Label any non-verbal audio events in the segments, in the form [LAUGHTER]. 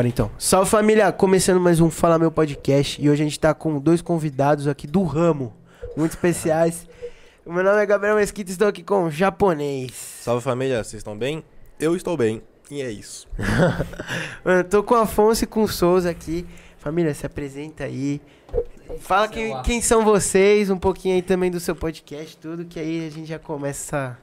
Bora então. Salve família, começando mais um Fala Meu Podcast e hoje a gente tá com dois convidados aqui do ramo, muito especiais. O meu nome é Gabriel Mesquita e estou aqui com o japonês. Salve família, vocês estão bem? Eu estou bem e é isso. [LAUGHS] Mano, tô com o Afonso e com o Souza aqui. Família, se apresenta aí. Fala quem, quem são vocês, um pouquinho aí também do seu podcast, tudo, que aí a gente já começa.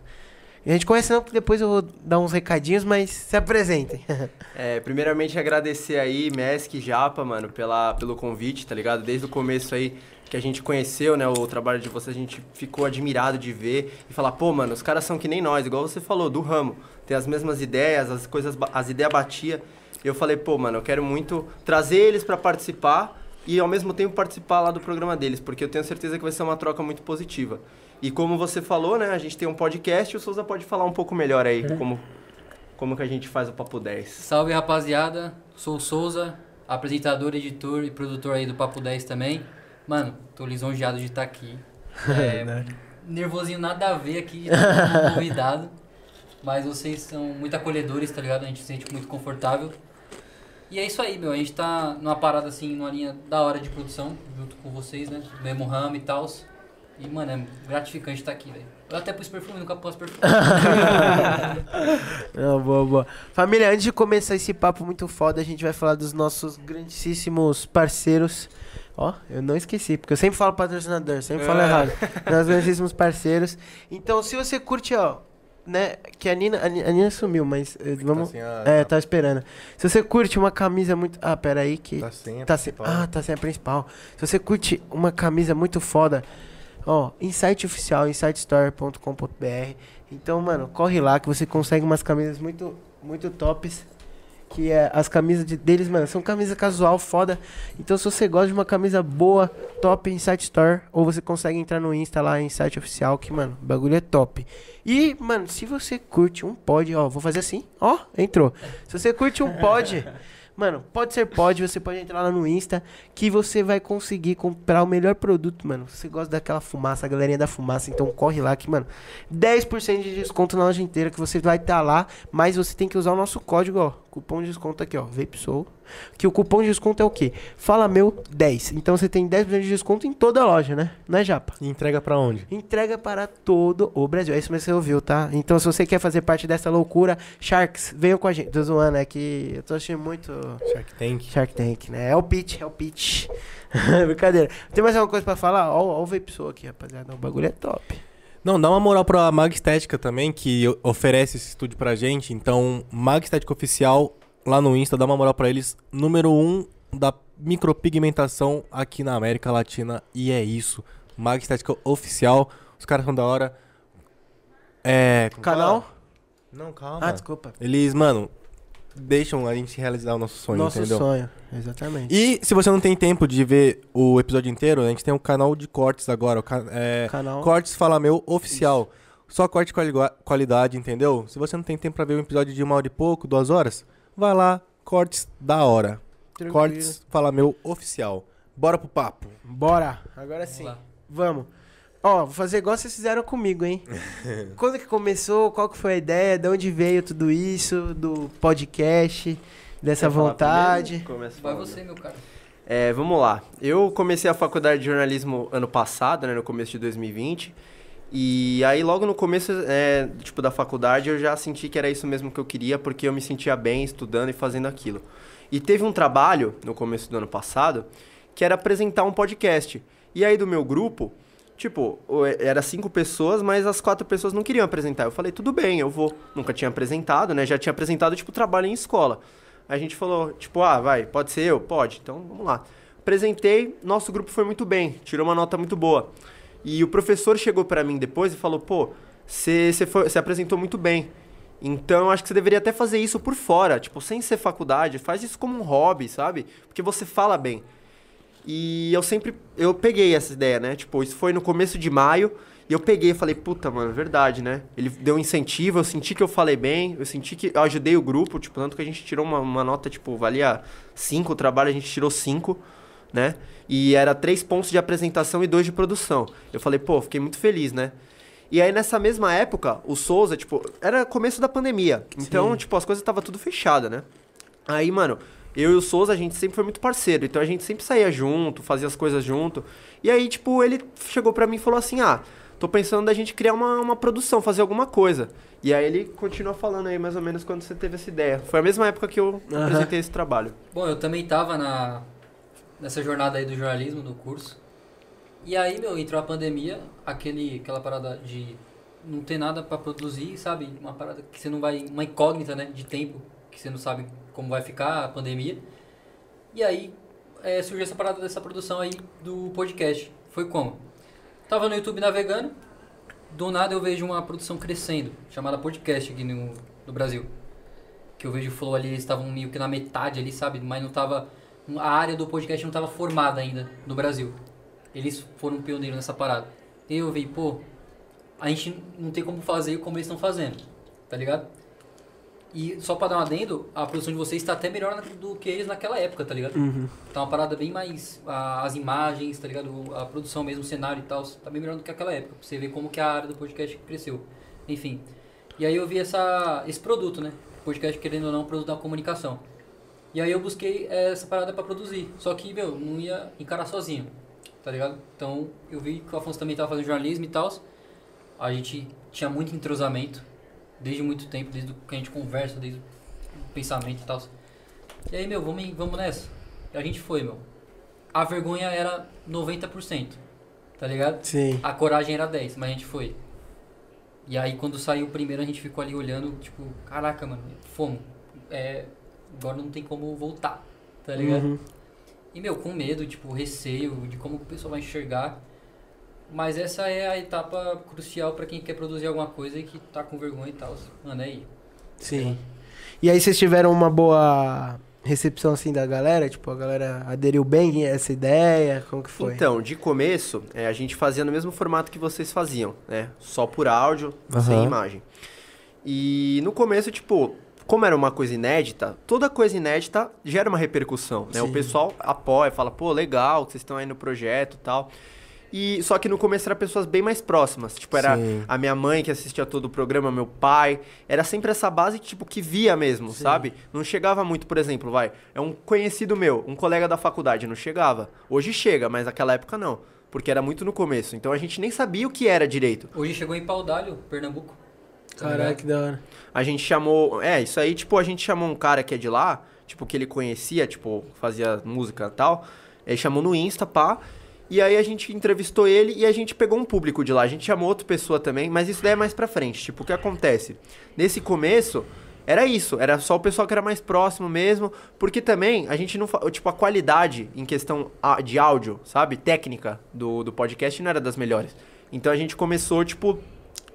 A gente conhece não, porque depois eu vou dar uns recadinhos, mas se apresentem. [LAUGHS] É, primeiramente agradecer aí, Mesk e Japa, mano, pela, pelo convite, tá ligado? Desde o começo aí que a gente conheceu, né, o trabalho de vocês, a gente ficou admirado de ver e falar, pô, mano, os caras são que nem nós, igual você falou, do ramo. Tem as mesmas ideias, as coisas, as ideias batia. E eu falei, pô, mano, eu quero muito trazer eles pra participar e ao mesmo tempo participar lá do programa deles, porque eu tenho certeza que vai ser uma troca muito positiva. E como você falou, né, a gente tem um podcast, e o Souza pode falar um pouco melhor aí como como que a gente faz o Papo 10. Salve rapaziada, sou o Souza, apresentador, editor e produtor aí do Papo 10 também. Mano, tô lisonjeado de estar aqui. [LAUGHS] É, nervosinho nada a ver aqui de estar convidado. Mas vocês são muito acolhedores, tá ligado? A gente se sente muito confortável. E é isso aí, meu. A gente tá numa parada assim, numa linha da hora de produção, junto com vocês, né? Do mesmo ramo e tal. E, mano, é gratificante estar aqui, velho. Eu até pus perfume, nunca posso perfume. [LAUGHS] Não, boa, boa. Família, antes de começar esse papo muito foda, a gente vai falar dos nossos grandíssimos parceiros. Ó, eu não esqueci, porque eu sempre falo patrocinador, sempre falo É. errado. Nossos grandíssimos parceiros. Então, se você curte, ó, né, que a Nina, a Ni- a Nina sumiu, mas eh, vamos... sem a- é, tá esperando. Se você curte uma camisa muito... Ah, pera aí que... Tá sem a Tá sem... principal. Ah, tá sem a principal. Se você curte uma camisa muito foda, ó, Insight Oficial, insightstore.com.br. Então, mano, corre lá que você consegue umas camisas muito, muito tops. Que é, as camisas de- deles, mano, são camisa casual, foda. Então, se você gosta de uma camisa boa, top, Insight Store. Ou você consegue entrar no Insta lá, Insight Oficial, que, mano, o bagulho é top. E, mano, se você curte um pod, ó, vou fazer assim, ó, entrou. Se você curte um pod, [LAUGHS] mano, pode ser pod, você pode entrar lá no Insta, que você vai conseguir comprar o melhor produto, mano. Você gosta daquela fumaça, a galerinha da fumaça, então corre lá que, mano, 10% de desconto na loja inteira que você vai estar lá, mas você tem que usar o nosso código, ó, cupom de desconto aqui, ó, VapeSoul. Que o cupom de desconto é o quê? Fala meu 10. Então você tem 10% de desconto em toda a loja, né? Não é japa? E entrega pra onde? Entrega para todo o Brasil. É isso mesmo que você ouviu, tá? Então, se você quer fazer parte dessa loucura, Sharks, venham com a gente. Tô zoando, é que eu tô achando muito Shark Tank. Shark Tank, né? É o pitch, é o pitch. [LAUGHS] Brincadeira. Tem mais alguma coisa pra falar? Ó, ó o Vapesou aqui, rapaziada. O bagulho é top. Não, dá uma moral pra Mag Estética também, que oferece esse estúdio pra gente. Então, Mag Estética Oficial, lá no Insta, dá uma moral pra eles. Número um da micropigmentação aqui na América Latina. E é isso. Mag Estética Oficial. Os caras são da hora. É. como Canal? fala? Não, calma. Ah, desculpa. Eles, mano, deixam a gente realizar o nosso sonho, Nosso entendeu? sonho. Exatamente. E se você não tem tempo de ver o episódio inteiro, a gente tem um canal de cortes agora. o ca- é, Canal. Cortes Fala Meu Oficial. Só corte quali- qualidade, entendeu? Se você não tem tempo pra ver um episódio de uma hora e pouco, duas horas, vai lá, cortes da hora. Tranquilo. Cortes Fala Meu Oficial. Bora pro papo. Bora. Agora sim. lá. Vamos. Ó, vou fazer igual vocês fizeram comigo, hein? [LAUGHS] Quando que começou? Qual que foi a ideia? De onde veio tudo isso? Do podcast? Dessa vontade? Começa Vai você, meu cara. É, vamos lá. Eu comecei a faculdade de jornalismo ano passado, né, no começo de 2020. E aí logo no começo, é, tipo, da faculdade, eu já senti que era isso mesmo que eu queria, porque eu me sentia bem estudando e fazendo aquilo. E teve um trabalho no começo do ano passado que era apresentar um podcast. E aí do meu grupo, tipo, o- era cinco pessoas, mas as quatro pessoas não queriam apresentar. Eu falei, tudo bem, eu vou. Nunca tinha apresentado, né? Já tinha apresentado, tipo, trabalho em escola. A gente falou, tipo, ah, vai, pode ser eu? Pode, então vamos lá. Apresentei, nosso grupo foi muito bem, tirou uma nota muito boa. E o professor chegou pra mim depois e falou, pô, você apresentou muito bem. Então acho que você deveria até fazer isso por fora, tipo, sem ser faculdade, faz isso como um hobby, sabe? Porque você fala bem. E eu sempre, eu peguei essa ideia, né? Tipo, isso foi no começo de maio, e eu peguei e falei, puta, mano, verdade, né? Ele deu um incentivo, eu senti que eu falei bem, eu senti que eu ajudei o grupo, tipo, tanto que a gente tirou uma, uma nota, tipo, valia 5 o trabalho, a gente tirou 5, né? E era três pontos de apresentação e dois de produção. Eu falei, pô, fiquei muito feliz, né? E aí, nessa mesma época, o Souza, tipo, era começo da pandemia. Então, Sim. tipo, as coisas estavam tudo fechadas, né? Aí, mano, eu e o Souza, a gente sempre foi muito parceiro. Então a gente sempre saía junto, fazia as coisas junto. E aí, tipo, ele chegou pra mim e falou assim: ah, tô pensando da gente criar uma, uma produção, fazer alguma coisa. E aí ele continua falando aí mais ou menos quando você teve essa ideia. Foi a mesma época que eu Aham. apresentei esse trabalho. Bom, eu também tava na, nessa jornada aí do jornalismo, no curso. E aí, meu, entrou a pandemia, aquele, aquela parada de não ter nada pra produzir, sabe? Uma parada que você não vai. Uma incógnita, né? De tempo, que você não sabe como vai ficar a pandemia. E aí é, surgiu essa parada dessa produção aí do podcast. Foi como? Tava no YouTube navegando, do nada eu vejo uma produção crescendo, chamada podcast aqui no, no Brasil. Que eu vejo o Flow ali, eles estavam meio que na metade ali, sabe? Mas não tava. A área do podcast não tava formada ainda no Brasil. Eles foram pioneiros nessa parada. E eu vi, pô, a gente não tem como fazer como eles estão fazendo, tá ligado? E só pra dar um adendo, a produção de vocês tá até melhor na- do que eles naquela época, tá ligado? Uhum. Tá uma parada bem mais. a- as imagens, tá ligado? A produção mesmo, o cenário e tal, tá bem melhor do que aquela época. Pra você ver como que a área do podcast cresceu. Enfim. E aí eu vi essa, esse produto, né? Podcast, querendo ou não, produto da comunicação. E aí eu busquei eh, essa parada pra produzir. Só que, meu, não ia encarar sozinho, tá ligado? Então eu vi que o Afonso também tava fazendo jornalismo e tal. A gente tinha muito entrosamento, desde muito tempo, desde que a gente conversa, desde o pensamento e tal. E aí, meu, vamos, vamos nessa. E a gente foi, meu. A vergonha era 90%, tá ligado? Sim. A coragem era 10, mas a gente foi. E aí quando saiu o primeiro a gente ficou ali olhando, tipo, caraca, mano, fomos. É, agora não tem como voltar, tá ligado? Uhum. E meu, com medo, tipo, receio de como o pessoal vai enxergar. Mas essa é a etapa crucial pra quem quer produzir alguma coisa e que tá com vergonha e tal. Mano, é aí. Sim. E aí vocês tiveram uma boa recepção assim da galera? Tipo, a galera aderiu bem a essa ideia? Como que foi? Então, de começo, é, a gente fazia no mesmo formato que vocês faziam, né? Só por áudio, sem Aham. imagem. E no começo, tipo, como era uma coisa inédita, toda coisa inédita gera uma repercussão, né? Sim. O pessoal apoia, fala, pô, legal, que vocês estão aí no projeto e tal. E só que no começo eram pessoas bem mais próximas. Tipo, era Sim. a minha mãe que assistia todo o programa, meu pai. Era sempre essa base, tipo, que via mesmo, Sim. sabe? Não chegava muito, por exemplo, vai. É um conhecido meu, um colega da faculdade, não chegava. Hoje chega, mas naquela época não. Porque era muito no começo. Então a gente nem sabia o que era direito. Hoje chegou em Paudalho, Pernambuco. tá Caraca, que da hora. A gente chamou. É, isso aí, tipo, a gente chamou um cara que é de lá, tipo, que ele conhecia, tipo, fazia música e tal. Ele chamou no Insta, pá. E aí a gente entrevistou ele e a gente pegou um público de lá. A gente chamou outra pessoa também, mas isso daí é mais pra frente. Tipo, o que acontece? Nesse começo, era isso. Era só o pessoal que era mais próximo mesmo. Porque também a gente não. Tipo, a qualidade em questão de áudio, sabe? Técnica do, do podcast não era das melhores. Então a gente começou, tipo,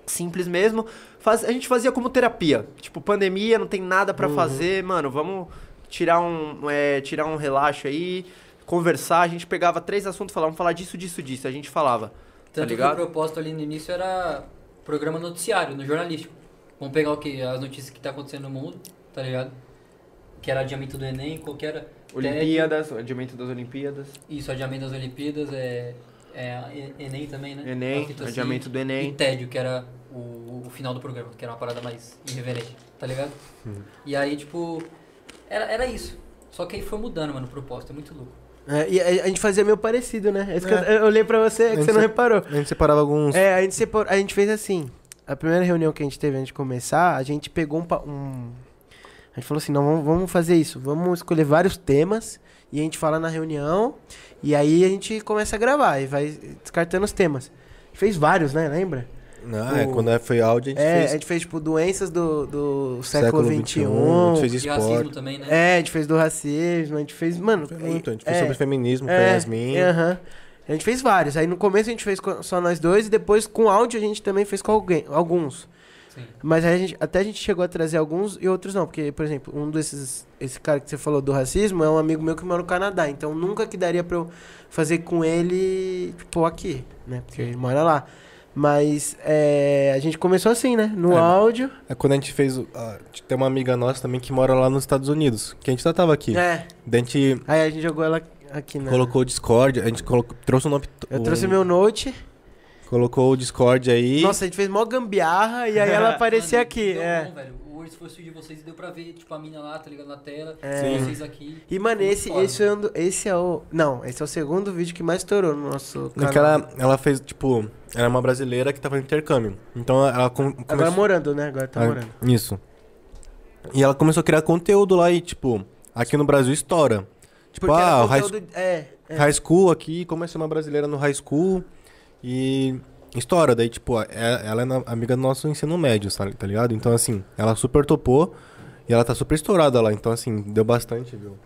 simples mesmo. Faz, a gente fazia como terapia. Tipo, pandemia, não tem nada pra fazer, mano, vamos tirar um, é, tirar um relaxo aí, conversar. A gente pegava três assuntos, falava, vamos falar disso, disso, disso. A gente falava. Tá Tanto que o ligado? propósito ali no início era programa noticiário, no jornalístico. Vamos pegar o que? As notícias que tá acontecendo no mundo, tá ligado? Que era adiamento do Enem, qualquer. Olimpíadas, o adiamento das Olimpíadas. Isso, adiamento das Olimpíadas, é, é Enem também, né? Enem, assim. adiamento do Enem. E tédio, que era o, o final do programa, que era uma parada mais irreverente, tá ligado? E aí, tipo, era, era isso. Só que aí foi mudando, mano, o propósito, é muito louco. É, e a, a gente fazia meio parecido, né? É isso que É. eu, eu olhei pra você, é que você não se- reparou. A gente separava alguns. É, a gente, a gente fez assim. A primeira reunião que a gente teve antes de começar, a gente pegou um, um- A gente falou assim, não, vamos, vamos fazer isso. Vamos escolher vários temas e a gente fala na reunião. E aí a gente começa a gravar e vai descartando os temas. Fez vários, né? Lembra? Não, é, O- quando foi áudio, a gente É, fez a gente fez, tipo, doenças do, do século século XXI. A gente fez E racismo esporte. também, né? É, a gente fez do racismo, a gente fez. Mano. Foi muito, a gente fez é, sobre feminismo com é, Yasmin. aham. A gente fez vários. Aí no começo a gente fez só nós dois e depois com áudio a gente também fez com alguém, alguns. Sim. Mas aí a gente, até a gente chegou a trazer alguns e outros não. Porque, por exemplo, um desses. Esse cara que você falou do racismo é um amigo meu que mora no Canadá. Então nunca que daria pra eu fazer com ele, tipo, aqui, né? Porque ele mora lá. Mas é, a gente começou assim, né? No É, áudio. É quando a gente fez. tem uma amiga nossa também que mora lá nos Estados Unidos. Que a gente já tava aqui. É. Daí a gente Aí a gente jogou ela aqui, né? colocou o Discord, a gente colocou, trouxe o nome. Eu o- trouxe meu note. Colocou o Discord aí. Nossa, a gente fez mó gambiarra e aí ela [LAUGHS] aparecia aqui. deu É. bom, velho. Se fosse o de vocês e deu pra ver, tipo, a mina lá, tá ligado? Na tela, É. vocês aqui. E, mano, esse, foda. esse, é esse é o. Não, esse é o segundo vídeo que mais estourou no nosso canal. Naquela, ela fez, tipo, ela é uma brasileira que tava em intercâmbio. Então ela com, Agora começou- morando, né? Agora tá Ah, morando. Isso. E ela começou a criar conteúdo lá e, tipo, aqui no Brasil estoura. Tipo, Porque ah, era o high, É, é. high school aqui, como é ser uma brasileira no high school e estoura. Daí, tipo, é- ela é na- amiga do nosso ensino médio, sabe, tá ligado? Então, assim, ela super topou e ela tá super estourada lá. Então, assim, deu bastante, viu?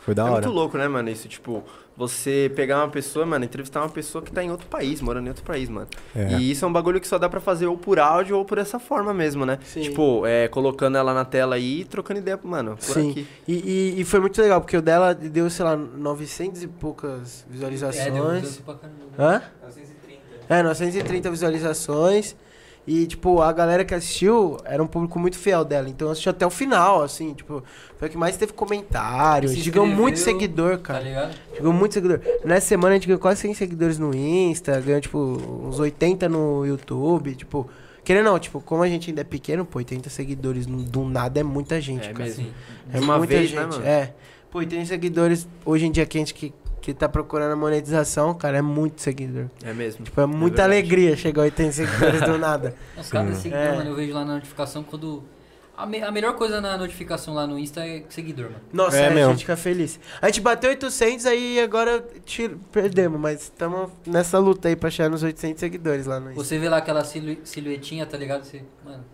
Foi da é hora. muito louco, né, mano? Isso, tipo, você pegar uma pessoa, mano, entrevistar uma pessoa que tá em outro país, morando em outro país, mano. É. E isso é um bagulho que só dá pra fazer ou por áudio ou por essa forma mesmo, né? Sim. Tipo, é, colocando ela na tela aí e trocando ideia, mano, por Sim. aqui. E, e, e foi muito legal, porque o dela deu, sei lá, 900 e poucas É, deu, visualizações. deu pra caramba. Hã? É, 930 visualizações. E, tipo, a galera que assistiu era um público muito fiel dela. Então assistiu até o final, assim, tipo, foi o que mais teve comentário. Se Chegou muito seguidor, Tá cara. ligado? Chegou muito seguidor. Nessa semana a gente ganhou quase 100 seguidores no Insta, ganhou, tipo, uns 80 no YouTube, tipo... Querendo ou não, tipo, como a gente ainda é pequeno, pô, 80 seguidores do nada é muita gente, É cara. É Uma muita vez, gente. né, mano? É. Pô, e tem seguidores hoje em dia que a gente que, que tá procurando a monetização, cara, é muito seguidor. É mesmo. Tipo, é muita verdade. alegria chegar a 80 seguidores do [LAUGHS] nada. Os caras seguidor, É. mano, eu vejo lá na notificação quando. A, me- a melhor coisa na notificação lá no Insta é seguidor, mano. Nossa, É é, a gente fica feliz. A gente bateu 800, aí agora tiro- perdemos, mas estamos nessa luta aí pra chegar nos 800 seguidores lá no Insta. Você vê lá aquela silu- silhuetinha, tá ligado? Você, mano,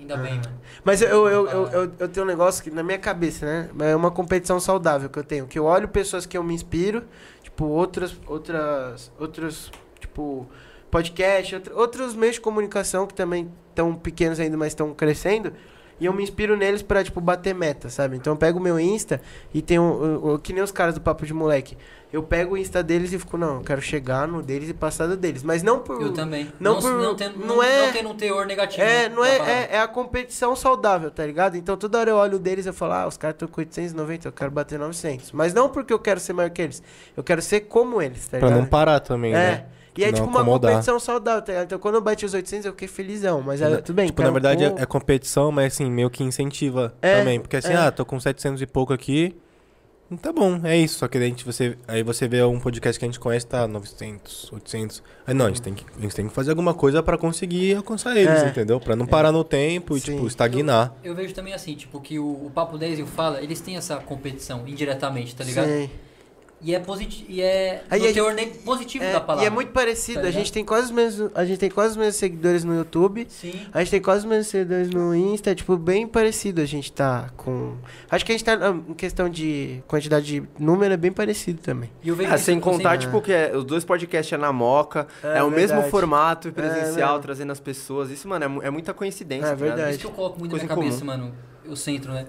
ainda bem, mano. Mas eu, eu, eu, eu, tenho um negócio que na minha cabeça, né? É uma competição saudável que eu tenho. Que eu olho pessoas que eu me inspiro, tipo, outras, outras, outros, tipo, podcast, outros meios de comunicação que também estão pequenos ainda, mas estão crescendo. E eu me inspiro neles pra, tipo, bater meta, sabe? Então eu pego o meu Insta e tem um, que nem os caras do Papo de Moleque. Eu pego o Insta deles e fico, não, eu quero chegar no deles e passar do deles. Mas não por... Eu também. não não, por- não, tendo, não não, é- não tendo um teor negativo. É, não é, é, é a competição saudável, tá ligado? Então toda hora eu olho deles e falo, ah, os caras estão com 890, eu quero bater 900. Mas não porque eu quero ser maior que eles, eu quero ser como eles, tá Pra ligado? não parar também, é. né? E é Não tipo uma acomodar. competição saudável, tá ligado? Então quando eu bati os 800 eu fiquei felizão, mas é, tudo bem. Tipo, na verdade um é, é competição, mas assim, meio que incentiva É, também. Porque assim, é. ah, tô com 700 e pouco aqui. Tá bom, é isso. Só que daí a gente, você, aí você vê um podcast que a gente conhece, tá 900, 800. Aí não, a gente tem que, a gente tem que fazer alguma coisa pra conseguir alcançar eles, É. entendeu? Pra não parar no tempo e, Sim. tipo, estagnar. Eu vejo também assim, tipo, que o, o Papo 10 e o Fala, eles têm essa competição indiretamente, tá ligado? Sim. E é positivo. E é Aí no teor ne- positivo É, da palavra. e é muito parecido, Tá a gente tem quase os mesmos, a gente tem quase os mesmos seguidores no YouTube. Sim. A gente tem quase os mesmos seguidores no Insta, é, tipo, bem parecido a gente tá com... Acho que a gente tá, ah, em questão de quantidade de número, é bem parecido também. E eu vejo Ah, isso- sem contar, sempre- tipo, que é- os dois podcasts é na moca, É, é, o mesmo verdade. formato É, presencial, mesmo. trazendo as pessoas. Isso, mano, é, é muita coincidência. É tá verdade. Isso que eu coloco muito Coisa na minha comum. cabeça, mano. Eu centro, né?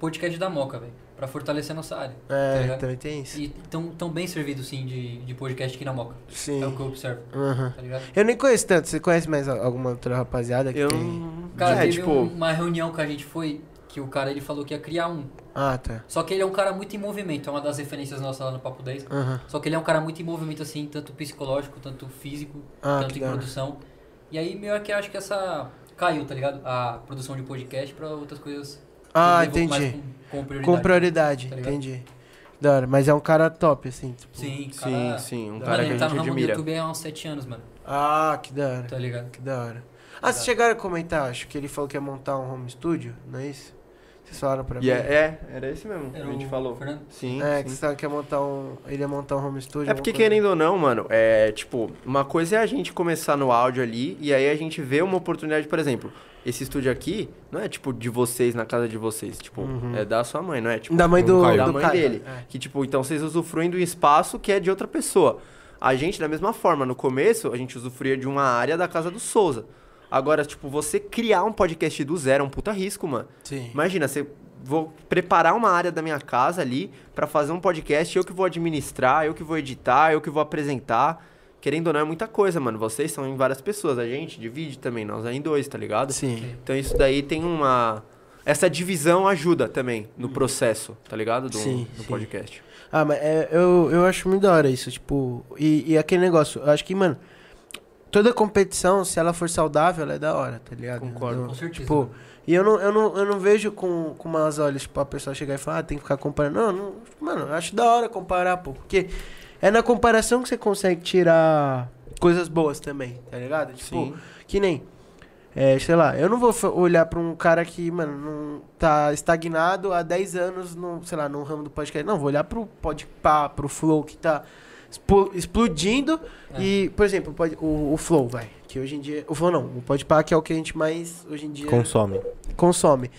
Podcast da Moca, velho. Pra fortalecer a nossa área. tá É, ligado? também tem isso. E tão, tão bem servido, sim, de, de podcast aqui na Moca. Sim. É o que eu observo, Aham. tá ligado? Eu nem conheço tanto. Você conhece mais al- alguma outra rapaziada que Eu tem? Cara, é, teve tipo... um- uma reunião que a gente foi, que o cara ele falou que ia criar um. Ah, tá. Só que ele é um cara muito em movimento, é uma das referências nossas lá no Papo 10. Aham. Só que ele é um cara muito em movimento, assim, tanto psicológico, tanto físico, Ah, tanto em produção. E aí, meio que acho que essa caiu, tá ligado? A produção de podcast pra outras coisas. Ah, entendi. Com, com prioridade. Com prioridade, Tá entendi. Da hora. Mas é um cara top, assim. tipo- Sim, Sim, cara. sim, um Mano, cara que ele a tá gente no ramo do admira. YouTube há uns 7 anos, mano. Ah, que da hora. Tá ligado? Que da hora. Ah, vocês chegaram a comentar, acho que ele falou que ia montar um home studio, não é isso? Vocês falaram pra E mim? é, é, era esse mesmo que Era a gente falou. Fernando? Sim, É, sim. que você que ia montar um. Ele ia montar um home studio. É porque, coisa. querendo ou não, mano, é tipo, uma coisa é a gente começar no áudio ali e aí a gente vê uma oportunidade, por exemplo, esse estúdio aqui não é tipo de vocês na casa de vocês, tipo, Uhum. é da sua mãe, não é? Tipo, Da mãe do, Caio. da do mãe Caio. dele. É. Que tipo, então vocês usufruem do espaço que é de outra pessoa. A gente, da mesma forma, no começo, a gente usufruía de uma área da casa do Souza. Agora, tipo, você criar um podcast do zero é um puta risco, mano. Sim. Imagina, você vou preparar uma área da minha casa ali pra fazer um podcast, eu que vou administrar, eu que vou editar, eu que vou apresentar. Querendo ou não, é muita coisa, mano. Vocês são em várias pessoas, a gente divide também, nós é em dois, tá ligado? Sim. Então isso daí tem uma. Essa divisão ajuda também no processo, tá ligado? Do, Sim, do sim. podcast. Ah, mas é, eu, eu acho muito da hora isso, tipo. E, e aquele negócio, eu acho que, mano. Toda competição, se ela for saudável, ela é da hora, tá ligado? Concordo. Com certeza. Tipo, e eu não, eu não, eu não vejo com, com umas olhos, tipo, a pessoa chegar e falar, ah, tem que ficar comparando. Não, não, mano, acho da hora comparar, pô. Porque é na comparação que você consegue tirar coisas boas também, tá ligado? Tipo, Sim. que nem. É, sei lá, eu não vou olhar pra um cara que, mano, não tá estagnado há 10 anos no, sei lá, no ramo do podcast. Não, vou olhar pro Podpah, pro Flow que tá explodindo É. e, por exemplo, pode, o, o Flow, vai, que hoje em dia, o Flow não, o Podpah que é o que a gente mais hoje em dia Consome. consome.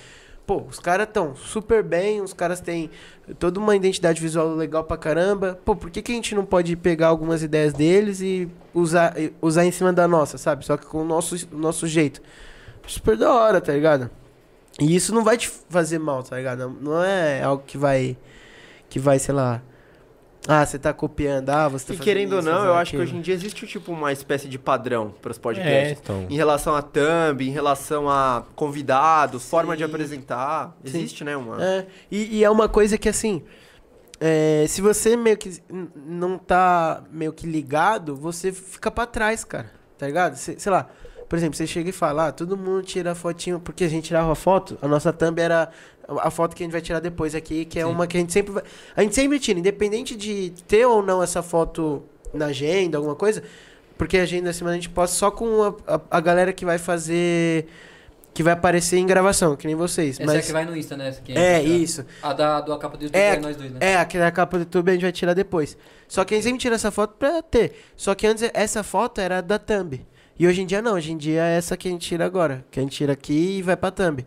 Pô, os caras tão super bem, os caras têm toda uma identidade visual legal pra caramba. Pô, por que, que a gente não pode pegar algumas ideias deles e usar, usar em cima da nossa, sabe? Só que com o nosso, o nosso jeito. Super da hora, tá ligado? E isso não vai te fazer mal, tá ligado? Não é algo que vai. Que vai, sei lá. Ah, você tá copiando, ah, você tá E querendo ou não, eu acho que aquilo. hoje em dia existe tipo uma espécie de padrão para os É, podcasts. então. Em relação a thumb, em relação a convidados, forma de Sim. apresentar. Sim. Existe, né? Uma... É, e, e é uma coisa que assim. é, se você meio que não tá meio que ligado, você fica pra trás, cara. Tá ligado? Cê- sei lá. Por exemplo, você chega e fala, ah, todo mundo tira fotinho, porque a gente tirava foto, a nossa thumb era a a foto que a gente vai tirar depois aqui, que é Sim. uma que a gente sempre vai. A gente sempre tira, independente de ter ou não essa foto na agenda, alguma coisa, porque a agenda semana a gente posta só com a, a, a galera que vai fazer. que vai aparecer em gravação, que nem vocês. Essa é a mas... que vai no Insta, né? É, a gente- isso. A da, do capa do YouTube É, é, nós dois, né? É, aquela capa do YouTube a gente vai tirar depois. Só que a gente sempre tira essa foto pra ter. Só que antes essa foto era da thumb. E hoje em dia não, hoje em dia é essa que a gente tira agora. Que a gente tira aqui e vai pra thumb.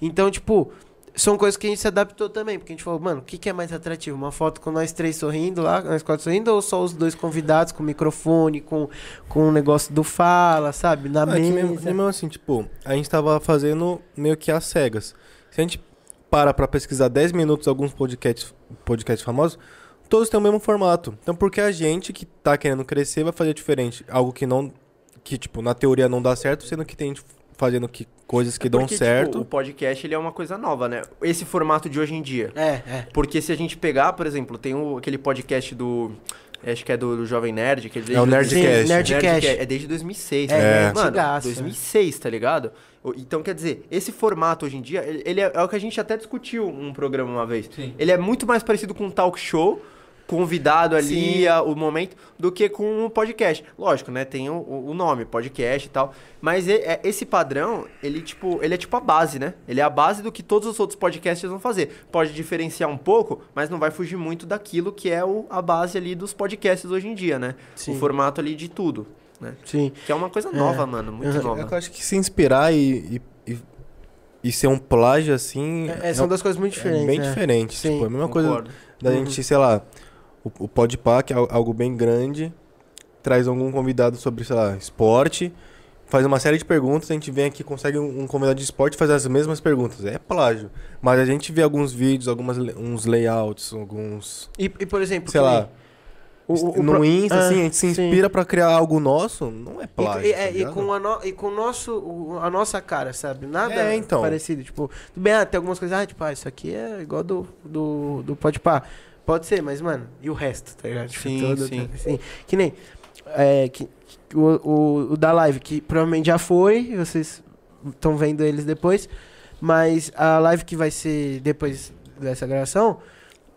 Então, tipo, são coisas que a gente se adaptou também. Porque a gente falou, mano, o que, que é mais atrativo? Uma foto com nós três sorrindo lá, nós quatro sorrindo, ou só os dois convidados com microfone, com, com o negócio do fala, sabe? Na Ah, que mesa. mesmo, que mesmo assim, tipo, a gente tava fazendo meio que às cegas. Se a gente para pra pesquisar 10 minutos alguns podcasts, podcasts famosos, todos têm o mesmo formato. Então por que a gente que tá querendo crescer vai fazer diferente? Algo que não. Que, tipo, na teoria não dá certo, sendo que tem gente fazendo que, coisas que É dão porque, certo. Tipo, o podcast ele é uma coisa nova, né? Esse formato de hoje em dia. É, é. Porque se a gente pegar, por exemplo, tem o, aquele podcast do. Acho que é do, do Jovem Nerd. Que É o Nerdcast. Sim, Nerdcast. É desde 2006. É, né? é. Mano, antigaço, 2006, tá ligado? Então, quer dizer, esse formato hoje em dia, ele ele é, é o que a gente até discutiu um programa uma vez. Sim. Ele é muito mais parecido com um talk show, convidado ali, a- o momento, do que com um podcast. Lógico, né? Tem o, o- o nome, podcast e tal. Mas e- é- esse padrão, ele, tipo, ele é tipo a base, né? Ele é a base do que todos os outros podcasts vão fazer. Pode diferenciar um pouco, mas não vai fugir muito daquilo que é o- a base ali dos podcasts hoje em dia, né? Sim. O formato ali de tudo, né? Sim. Que é uma coisa nova, mano, muito Uhum. nova. É eu acho que se inspirar e, e, e, ser um plágio assim. É, é, são duas coisas muito é diferentes. bem né? diferente. Sim, tipo, é a mesma coisa Concordo. da Uhum. gente, sei lá, o, o Podpah, que é al- algo bem grande, traz algum convidado sobre, sei lá, esporte, faz uma série de perguntas, a gente vem aqui, consegue um, um convidado de esporte e faz as mesmas perguntas. É plágio. Mas a gente vê alguns vídeos, algumas, uns layouts, alguns. E, e, por exemplo, sei lá. o- o- no pro- Insta, Ah, assim, a gente se inspira pra criar algo nosso, não é E- plágio. E, tá é, e ligado? com, a no- e com nosso, o- a nossa cara, sabe? Nada É, então. parecido. Tipo, bem, ah, tem algumas coisas, ah, tipo, ah, isso aqui é igual do, do, do Pode Pá. Pode ser, mas, mano, e o resto, tá ligado? Tipo, Sim, sim. assim, que nem é, que, o, o, o da live, que provavelmente já foi, vocês estão vendo eles depois, mas a live que vai ser depois dessa gravação,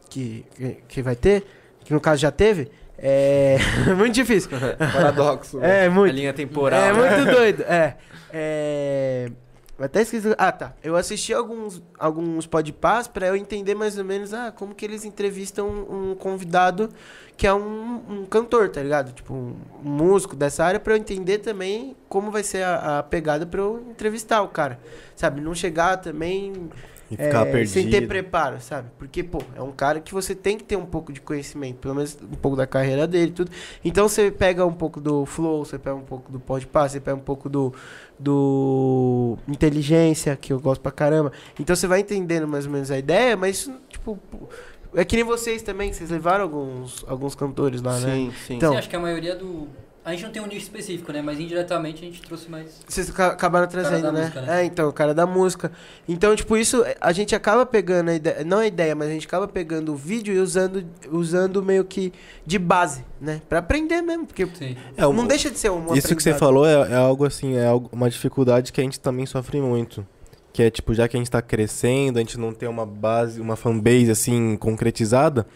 que, que, que vai ter, que no caso já teve, é [LAUGHS] muito difícil. Paradoxo. [LAUGHS] É, A muito. linha temporal. É né? muito doido. [LAUGHS] É. é... eu Até esqueci. Ah, tá. Eu assisti alguns, alguns podcasts pra eu entender mais ou menos ah, como que eles entrevistam um, convidado que é um, um cantor, tá ligado? Tipo, um, um músico dessa área, pra eu entender também como vai ser a, a pegada pra eu entrevistar o cara. Sabe? Não chegar também E ficar é, perdido. sem ter preparo, sabe? Porque, pô, é um cara que você tem que ter um pouco de conhecimento, pelo menos um pouco da carreira dele e tudo. Então você pega um pouco do flow, você pega um pouco do podpass, você pega um pouco do, do inteligência, que eu gosto pra caramba. Então você vai entendendo mais ou menos a ideia, mas isso, tipo, pô, é que nem vocês também, que vocês levaram alguns, alguns cantores lá, né? Sim, sim. Então- Sim, acho que a maioria do, A gente não tem um nicho específico, né? Mas indiretamente a gente trouxe mais. Vocês ca- acabaram trazendo, da né? música, né? É, então, o cara da música. Então, tipo, isso a gente acaba pegando a ideia, não a ideia, mas a gente acaba pegando o vídeo e usando, usando meio que de base, né? Pra aprender mesmo, porque Sim. É, não um- deixa de ser um Isso que você falou é, é algo assim, é algo- uma dificuldade que a gente também sofre muito. Que é tipo, já que a gente tá crescendo, a gente não tem uma base, uma fanbase assim concretizada,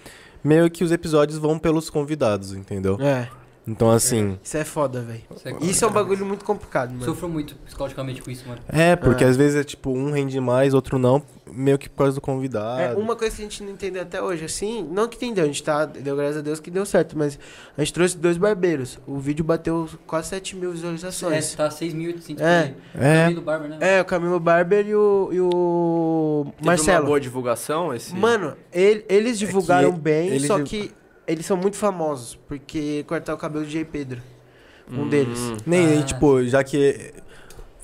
meio que os episódios vão pelos convidados, entendeu? É, Então assim, isso é foda, velho. Isso é Isso é um bagulho muito complicado, mano. Sofro muito psicologicamente com isso, mano. é, porque É. às vezes é tipo, um rende mais, outro não, meio que por causa do convidado. É, uma coisa que a gente não entendeu até hoje, assim, não que entendeu, a gente tá, deu graças a Deus que deu certo, mas a gente trouxe dois barbeiros. O vídeo bateu quase 7 mil É, visualizações. tá 6.800 É. por aí. É. Camilo Barber, né? É, o Camilo Barber e o, e o Teve uma Marcelo. boa divulgação esse. Mano, ele- eles divulgaram que bem, eles só div- que eles são muito famosos, porque cortar o cabelo de J. Pedro. Um Hum. deles. Nem, Ah. tipo, já que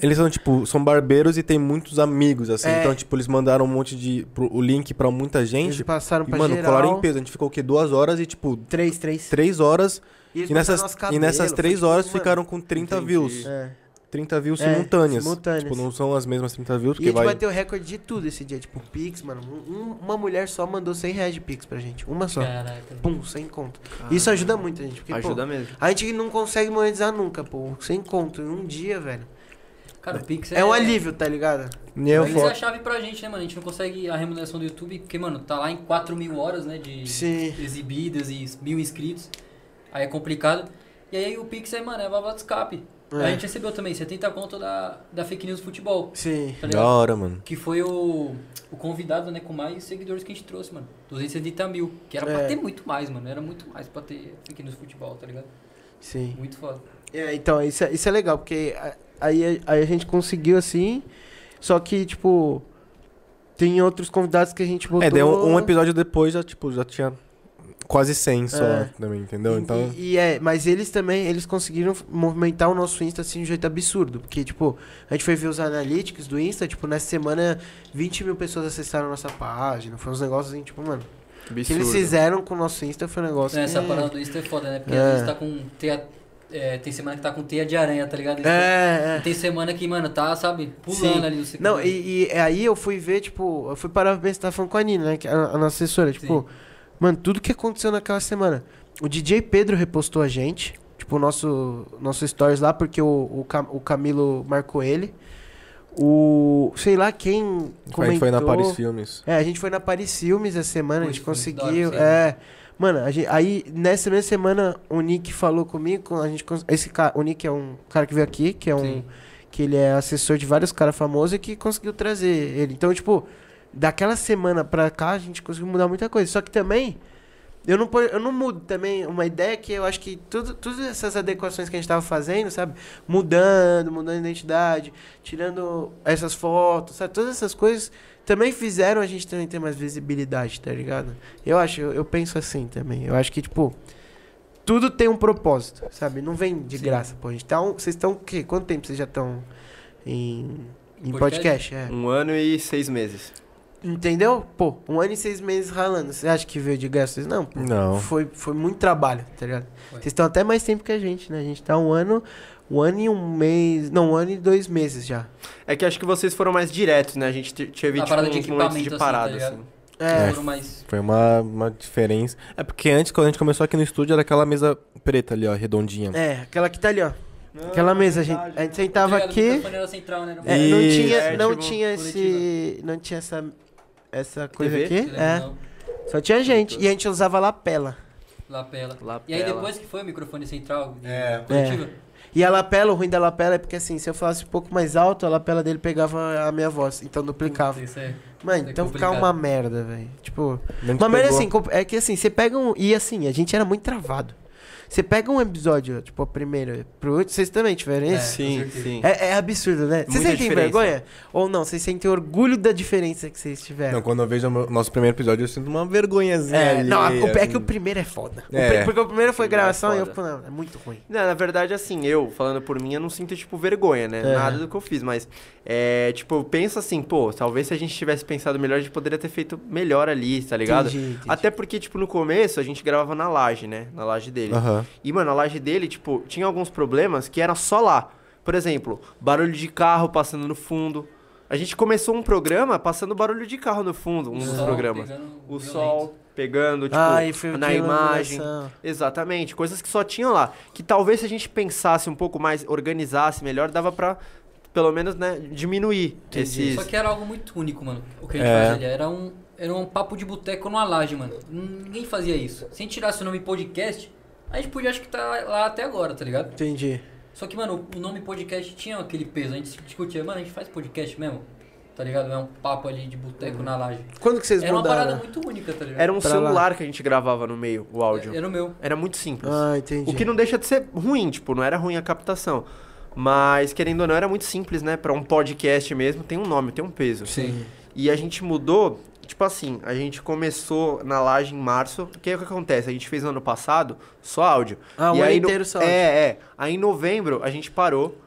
eles são, tipo, são barbeiros e tem muitos amigos, assim. É. Então, tipo, eles mandaram um monte de. pro- o link pra muita Eles gente. passaram E, pra mano, geral. colaram em peso. A gente ficou o quê? Duas horas e, tipo, Três, três. três horas. eles E nessas, nosso e cabelo, nessas três tipo, horas mano, ficaram com 30 entendi. views. É. 30 views É, simultâneas. simultâneas. Tipo, não são as mesmas 30 views, E a porque gente vai. bateu recorde de tudo esse dia. Tipo, Pix, mano. um- uma mulher só mandou 100 reais de Pix pra gente. Uma só. Caraca. Pum, sem conto. Isso ajuda muito a gente. Porque, Ajuda pô, mesmo. a gente não consegue monetizar nunca, pô. Sem conto. Em um dia, velho. Cara, o Pix É, um alívio, tá ligado? E eu O Pix é a chave pra gente, né, mano? A gente não consegue a remuneração do YouTube, porque, mano, tá lá em 4 mil horas, né, de Sim. exibidas e mil inscritos. Aí é complicado. E aí o Pix é, mano, é a válvula de escape. É. A gente recebeu também 70 conto da, da Fake News Futebol, Sim. tá Da hora, mano. Que foi o, o convidado, né, com mais seguidores que a gente trouxe, mano. 270 mil. Que era É. pra ter muito mais, mano. Era muito mais pra ter Fake News Futebol, tá ligado? Sim. Muito foda. É, então, isso é, isso é legal, porque aí, aí a gente conseguiu assim. Só que, tipo. Tem outros convidados que a gente botou. É, deu um, um episódio depois já, tipo, já tinha quase 100 só É. também, entendeu? E- Então. E, e é, mas eles também, eles conseguiram movimentar o nosso Insta assim de um jeito absurdo. Porque, tipo, a gente foi ver os analytics do Insta, tipo, nessa semana 20 mil pessoas acessaram a nossa página. Foi uns negócios assim, tipo, mano. O que eles fizeram com o nosso Insta foi um negócio. É, Essa que- parada do Insta é foda, né? Porque É. às vezes tá com teia. é, tem semana que tá com teia de aranha, tá ligado? É, é. E tem semana que, mano, tá, sabe, pulando Sim. ali no Não, e, e aí eu fui ver, tipo, eu fui parar pra pensar, tava falando com a Nina, né? Que é a, a nossa assessora, tipo, mano, tudo que aconteceu naquela semana. O DJ Pedro repostou a gente, tipo, o nosso, nosso stories lá, porque o, o, Cam- o Camilo marcou ele. O. Sei lá quem. A Comentou, gente foi na Paris Filmes. É, a gente foi na Paris Filmes essa semana, Pô, a gente conseguiu. É. Mano, a gente- aí nessa mesma semana o Nick falou comigo, a gente esse cara, o Nick é um cara que veio aqui, que é um Sim. que ele é assessor de vários caras famosos e que conseguiu trazer ele. Então, tipo, daquela semana pra cá a gente conseguiu mudar muita coisa. Só que também eu não eu não mudo também uma ideia que eu acho que tudo, todas essas adequações que a gente tava fazendo, sabe? Mudando, mudando a identidade, tirando essas fotos, sabe? Todas essas coisas também fizeram a gente também ter mais visibilidade, tá ligado? Eu acho, eu, eu penso assim também. Eu acho que, tipo, tudo tem um propósito, sabe? Não vem de Sim. graça, pô. A gente tá um, vocês estão o quê? Quanto tempo vocês já estão em, em Podcast? podcast? É. Um ano e seis meses. Entendeu? Pô, um ano e seis meses ralando. Você acha que veio de graça? Vocês Não, pô. Não. Foi, foi muito trabalho, tá ligado? Foi. Vocês estão até mais tempo que a gente, né? A gente tá um ano, um ano e um mês. Não, um ano e dois meses já. É que acho que vocês foram mais diretos, né? A gente teve A tipo, parada de uns momentos de equipamento, assim, parada, tá assim. É. Mais... Foi uma, uma diferença. É porque antes, quando a gente começou aqui no estúdio, era aquela mesa preta ali, ó, redondinha. É, aquela que tá ali, ó. Aquela mesa, a gente, a gente sentava Tá aqui. central, né? É, não tinha, É, não tipo, tinha esse. Não tinha essa. Essa coisa TV? aqui. É. Só tinha gente. E a gente usava lapela. Lapela. Lapela. E aí depois que foi o microfone central de É. coletiva, E a lapela, o ruim da lapela é porque assim, se eu falasse um pouco mais alto, a lapela dele pegava a minha voz. Então duplicava. Isso é. Mano, é então ficava uma merda, velho. Tipo. Uma merda pegou- assim, é que assim, você pega um. E assim, a gente era muito travado. Você pega um episódio, tipo, a primeira pro outro, vocês também tiveram É. isso? Sim, certeza. sim. É, é absurdo, né? Vocês sentem diferença. vergonha? Ou não? Vocês sentem orgulho da diferença que vocês tiveram? Não, quando eu vejo o meu- nosso primeiro episódio, eu sinto uma vergonhazinha. É, não, a- o, é que o primeiro é foda. O É. pri- porque o primeiro foi O primeiro é gravação e eu, não, é muito ruim. Não, na verdade, assim, eu, falando por mim, eu não sinto, tipo, vergonha, né? É. Nada do que eu fiz, mas, é, tipo, eu penso assim, pô, talvez se a gente tivesse pensado melhor, a gente poderia ter feito melhor ali, tá ligado? Entendi, entendi. Até porque, tipo, no começo, a gente gravava na laje, né? Na laje deles. Aham. E, mano, a laje dele, tipo, tinha alguns problemas que era só lá. Por exemplo, barulho de carro passando no fundo. A gente começou um programa passando barulho de carro no fundo, um dos sol programas. O violento. sol pegando, tipo, Ah, foi na imagem. iluminação. Exatamente, coisas que só tinham lá. Que talvez se a gente pensasse um pouco mais, organizasse melhor, dava pra, pelo menos, né, diminuir esses... Só que era algo muito único, mano. O que a gente É. fazia. Era um, era um papo de boteco numa laje, mano. Ninguém fazia isso. Se a gente tirasse o nome podcast, a gente podia acho que tá lá até agora, tá ligado? Entendi. Só que, mano, o nome podcast tinha aquele peso. A gente discutia, mano, a gente faz podcast mesmo. Tá ligado? É um papo ali de boteco na laje. Quando que vocês Era uma mudaram? parada muito única, tá ligado? Era um Pra celular que a gente gravava no meio, o áudio. Era o meu. Era muito simples. Ah, entendi. O que não deixa de ser ruim, tipo, não era ruim a captação. Mas, querendo ou não, era muito simples, né? Pra um podcast mesmo, tem um nome, tem um peso. Sim. E a gente mudou, tipo assim, a gente começou na laje em março. O que, é que acontece? A gente fez no ano passado só áudio. Ah, o e ano aí no- inteiro só É, áudio. é. Aí em novembro a gente parou,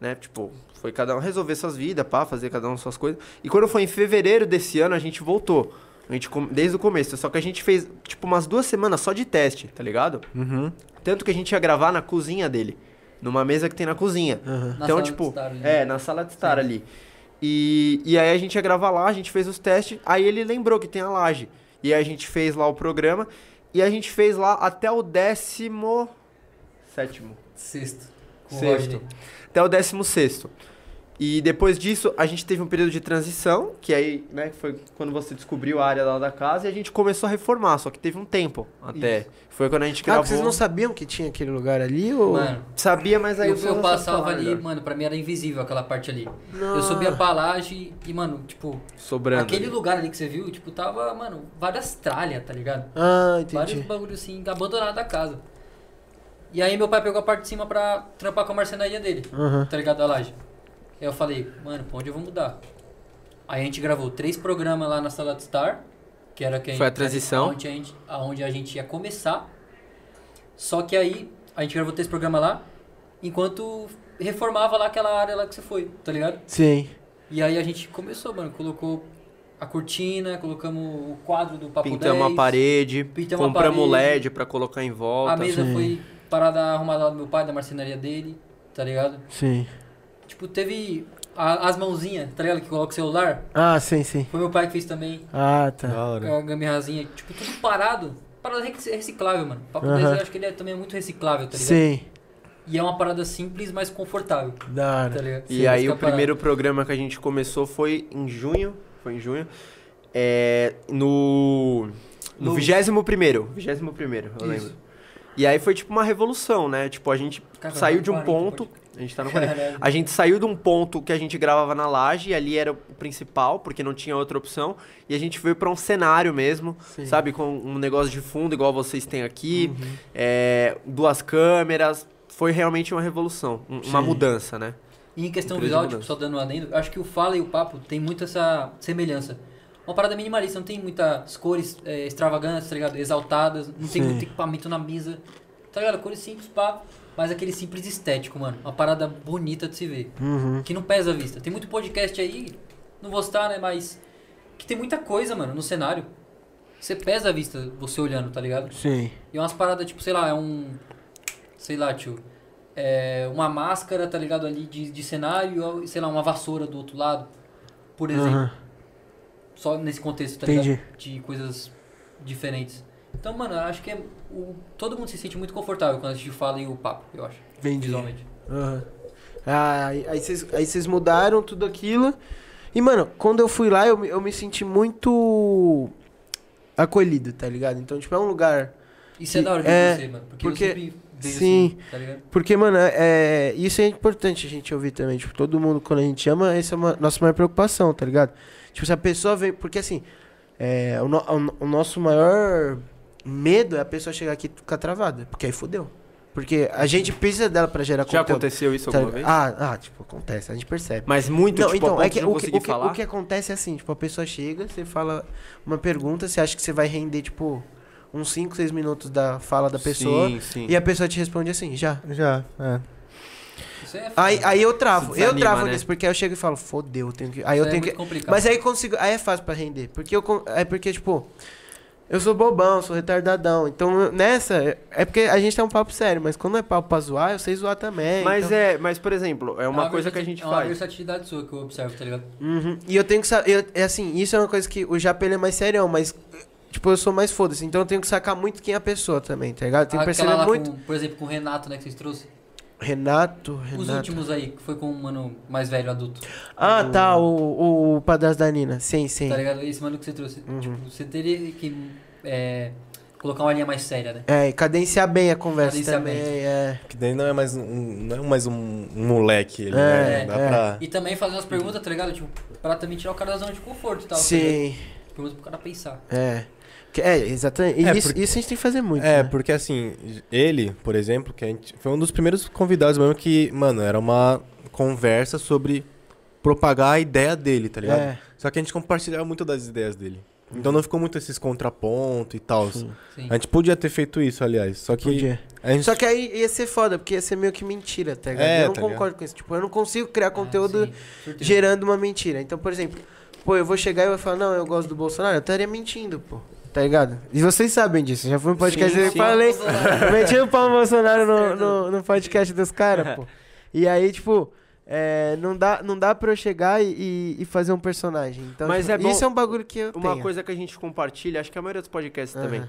né? Tipo, foi cada um resolver suas vidas, pá, fazer cada um suas coisas. E quando foi em fevereiro desse ano, a gente voltou. A gente, desde o começo. Só que a gente fez, tipo, umas duas semanas só de teste, tá ligado? Uhum. Tanto que a gente ia gravar na cozinha dele. Numa mesa que tem na cozinha. Na então, sala de tipo, estar ali. é, na sala de estar ali. E, e aí a gente ia gravar lá, a gente fez os testes, aí ele lembrou que tem a laje. E aí a gente fez lá o programa, e a gente fez lá até o décimo... Sétimo. Sexto. Com o Sexto. Até o décimo sexto. E depois disso, a gente teve um período de transição, que aí, né, foi quando você descobriu a área lá da casa, e a gente começou a reformar, só que teve um tempo até. Isso. Foi quando a gente Ah, gravou. vocês não sabiam que tinha aquele lugar ali? Ou... Mano, Sabia, mas aí eu, eu passava ali, melhor. mano, pra mim era invisível aquela parte ali. Não. Eu subia pra laje e, mano, tipo, Sobrando. aquele ali. lugar ali que você viu, tipo, tava, mano, várias tralhas, tá ligado? Ah, Vários entendi. bagulhos assim, abandonados da casa. E aí meu pai pegou a parte de cima pra trampar com a marcenaria dele, Aham. tá ligado? Da laje. Aí eu falei, mano, pra onde eu vou mudar? Aí a gente gravou três programas lá na sala de Star, que era que Foi a transição. Onde a, gente, aonde a gente ia começar. Só que aí a gente gravou três programas lá, enquanto reformava lá aquela área lá que você foi, tá ligado? Sim. E aí a gente começou, mano, colocou a cortina, colocamos o quadro do Papo Pintamos 10, a parede, Pintamos a compramos parede. LED pra colocar em volta. A mesa Sim. foi parada arrumada lá do meu pai, da marcenaria dele, tá ligado? Sim. Tipo, teve a- as mãozinhas, tá ligado? Que coloca o celular. Ah, sim, sim. Foi meu pai que fez também. Ah, tá. Da hora. Com a gambiarrazinha. Tipo, tudo parado. Parada rec- reciclável, mano. Papo Aham. 10 eu acho que ele é, também é muito reciclável, tá ligado? Sim. E é uma parada simples, mas confortável, Da tá hora. ligado? E Sim, aí o é a parada. primeiro programa que a gente começou foi em junho. Foi em junho. É, no. No vigésimo primeiro. Vigésimo primeiro, eu Isso. lembro. E aí foi tipo uma revolução, né? Tipo, a gente Cara, saiu tá de um 40, ponto. A gente tá no 40. Caralho. A gente saiu de um ponto que a gente gravava na laje, e ali era o principal, porque não tinha outra opção. E a gente veio pra um cenário mesmo, Sim. sabe? Com um negócio de fundo, igual vocês têm aqui. é, duas câmeras. Foi realmente uma revolução, um- uma mudança, né? E em questão visual, tipo, só dando um adendo, acho que o Fala e o Papo tem muito essa semelhança. Uma parada minimalista, não tem muitas cores é, extravagantes, tá ligado? Exaltadas, não tem Sim. muito equipamento na mesa, tá ligado? Cores simples, pá, mas aquele simples estético, mano. Uma parada bonita de se ver, Uhum. que não pesa a vista. Tem muito podcast aí, não vou citar, né, mas que tem muita coisa, mano, no cenário. Você pesa a vista você olhando, tá ligado? Sim. E umas paradas, tipo, sei lá, é um. Sei lá, tio. É uma máscara, tá ligado? Ali de, de cenário e, sei lá, uma vassoura do outro lado. Por exemplo. Aham. Só nesse contexto, tá Entendi. ligado? De coisas diferentes. Então, mano, acho que é. O, todo mundo se sente muito confortável quando a gente fala e o papo, eu acho. Entendi. Visualmente. Aham. Ah, aí vocês mudaram tudo aquilo. E, mano, quando eu fui lá, eu, me- eu me senti muito acolhido, tá ligado? Então, tipo, é um lugar. Isso é da hora de É, você, mano. Porque, porque- eu sempre sim. assim, tá? Porque, mano, é, isso é importante a gente ouvir também. Tipo, todo mundo, quando a gente ama, essa é uma nossa maior preocupação, tá ligado? Tipo, se a pessoa vem. Porque assim, é, o, no- o- o nosso maior medo é a pessoa chegar aqui e ficar travada. Porque aí fodeu. Porque a gente precisa dela pra gerar Já conteúdo. aconteceu isso alguma vez? Ah, ah, tipo, acontece, a gente percebe. Mas muito, não, tipo, então, é que, o, que, o, que, falar? o que acontece é assim, tipo, a pessoa chega, você fala uma pergunta, você acha que você vai render, tipo, uns 5, 6 minutos da fala da pessoa. Sim, sim. E a pessoa te responde assim, já. Já, é. Isso é Aí, aí eu travo, Se eu desanima, travo né? nisso, porque aí eu chego e falo, fodeu, eu tenho que. Aí Isso eu é tenho muito que. complicado. Mas aí consigo. Aí é fácil pra render. Porque eu. É porque, tipo. Eu sou bobão, sou retardadão. Então, nessa, é porque a gente tem um papo sério, mas quando é papo pra zoar, eu sei zoar também. Mas então- é, mas por exemplo, é uma coisa que a gente É uma faz. versatilidade sua que eu observo, tá ligado? Uhum. E eu tenho que saber. É assim, isso é uma coisa que o ele é mais serião, mas. Tipo, eu sou mais foda-se. Então eu tenho que sacar muito quem é a pessoa também, tá ligado? Eu tenho que perceber muito. com, por exemplo, com o Renato, né, que vocês trouxeram. Renato, Renato. Os últimos aí, que foi com um mano mais velho, adulto. Ah, tá, o, o padrasto da Nina. Sim, sim. Tá ligado? Esse mano que você trouxe. Uhum. Tipo, você teria que é, colocar uma linha mais séria, né? É, e cadenciar bem a conversa Cadenciar também. bem. É. Que daí não é mais um, não é mais um, um moleque. Ele, É, né? Dá é. pra... E também fazer umas perguntas, tá ligado? Tipo, pra também tirar o cara da zona de conforto e tal. tá? Sim, Pergunta pro cara pensar. é. Que- É, exatamente. É, isso, porque- isso a gente tem que fazer muito. É, né? porque assim, ele, por exemplo, que a gente, foi um dos primeiros convidados mesmo que, mano, era uma conversa sobre propagar a ideia dele, tá ligado? É. Só que a gente compartilhava muito das ideias dele. Então não ficou muito esses contrapontos e tal. A gente podia ter feito isso, aliás. Só que Podia. a gente Só que aí ia ser foda, porque ia ser meio que mentira, tá ligado? É, eu não tá concordo com isso. Tipo, eu não consigo criar conteúdo Ah, sim. Certeza. gerando uma mentira. Então, por exemplo, pô, eu vou chegar e vou falar, não, eu gosto do Bolsonaro, eu estaria mentindo, pô. Tá ligado? E vocês sabem disso. Já foi um podcast Sim, eu sim. falei. Meti o Paulo Bolsonaro no, no, no podcast dos caras, pô. E aí, tipo, é, não, dá, não dá pra eu chegar e, e- fazer um personagem. Então, Mas tipo, é bom- isso é um bagulho que eu Uma tenho. coisa que a gente compartilha, acho que a maioria dos podcasts também. Aham.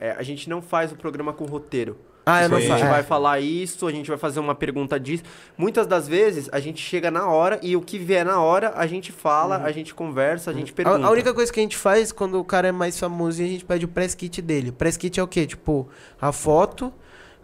É, a gente não faz o programa com roteiro. Ah, eu não a gente vai É. falar isso, a gente vai fazer uma pergunta disso. Muitas das vezes a gente chega na hora e o que vier na hora a gente fala, a gente conversa, a gente A, pergunta. a única coisa que a gente faz quando o cara é mais famoso, a gente pede o press kit dele. O press kit é o quê? Tipo, a foto.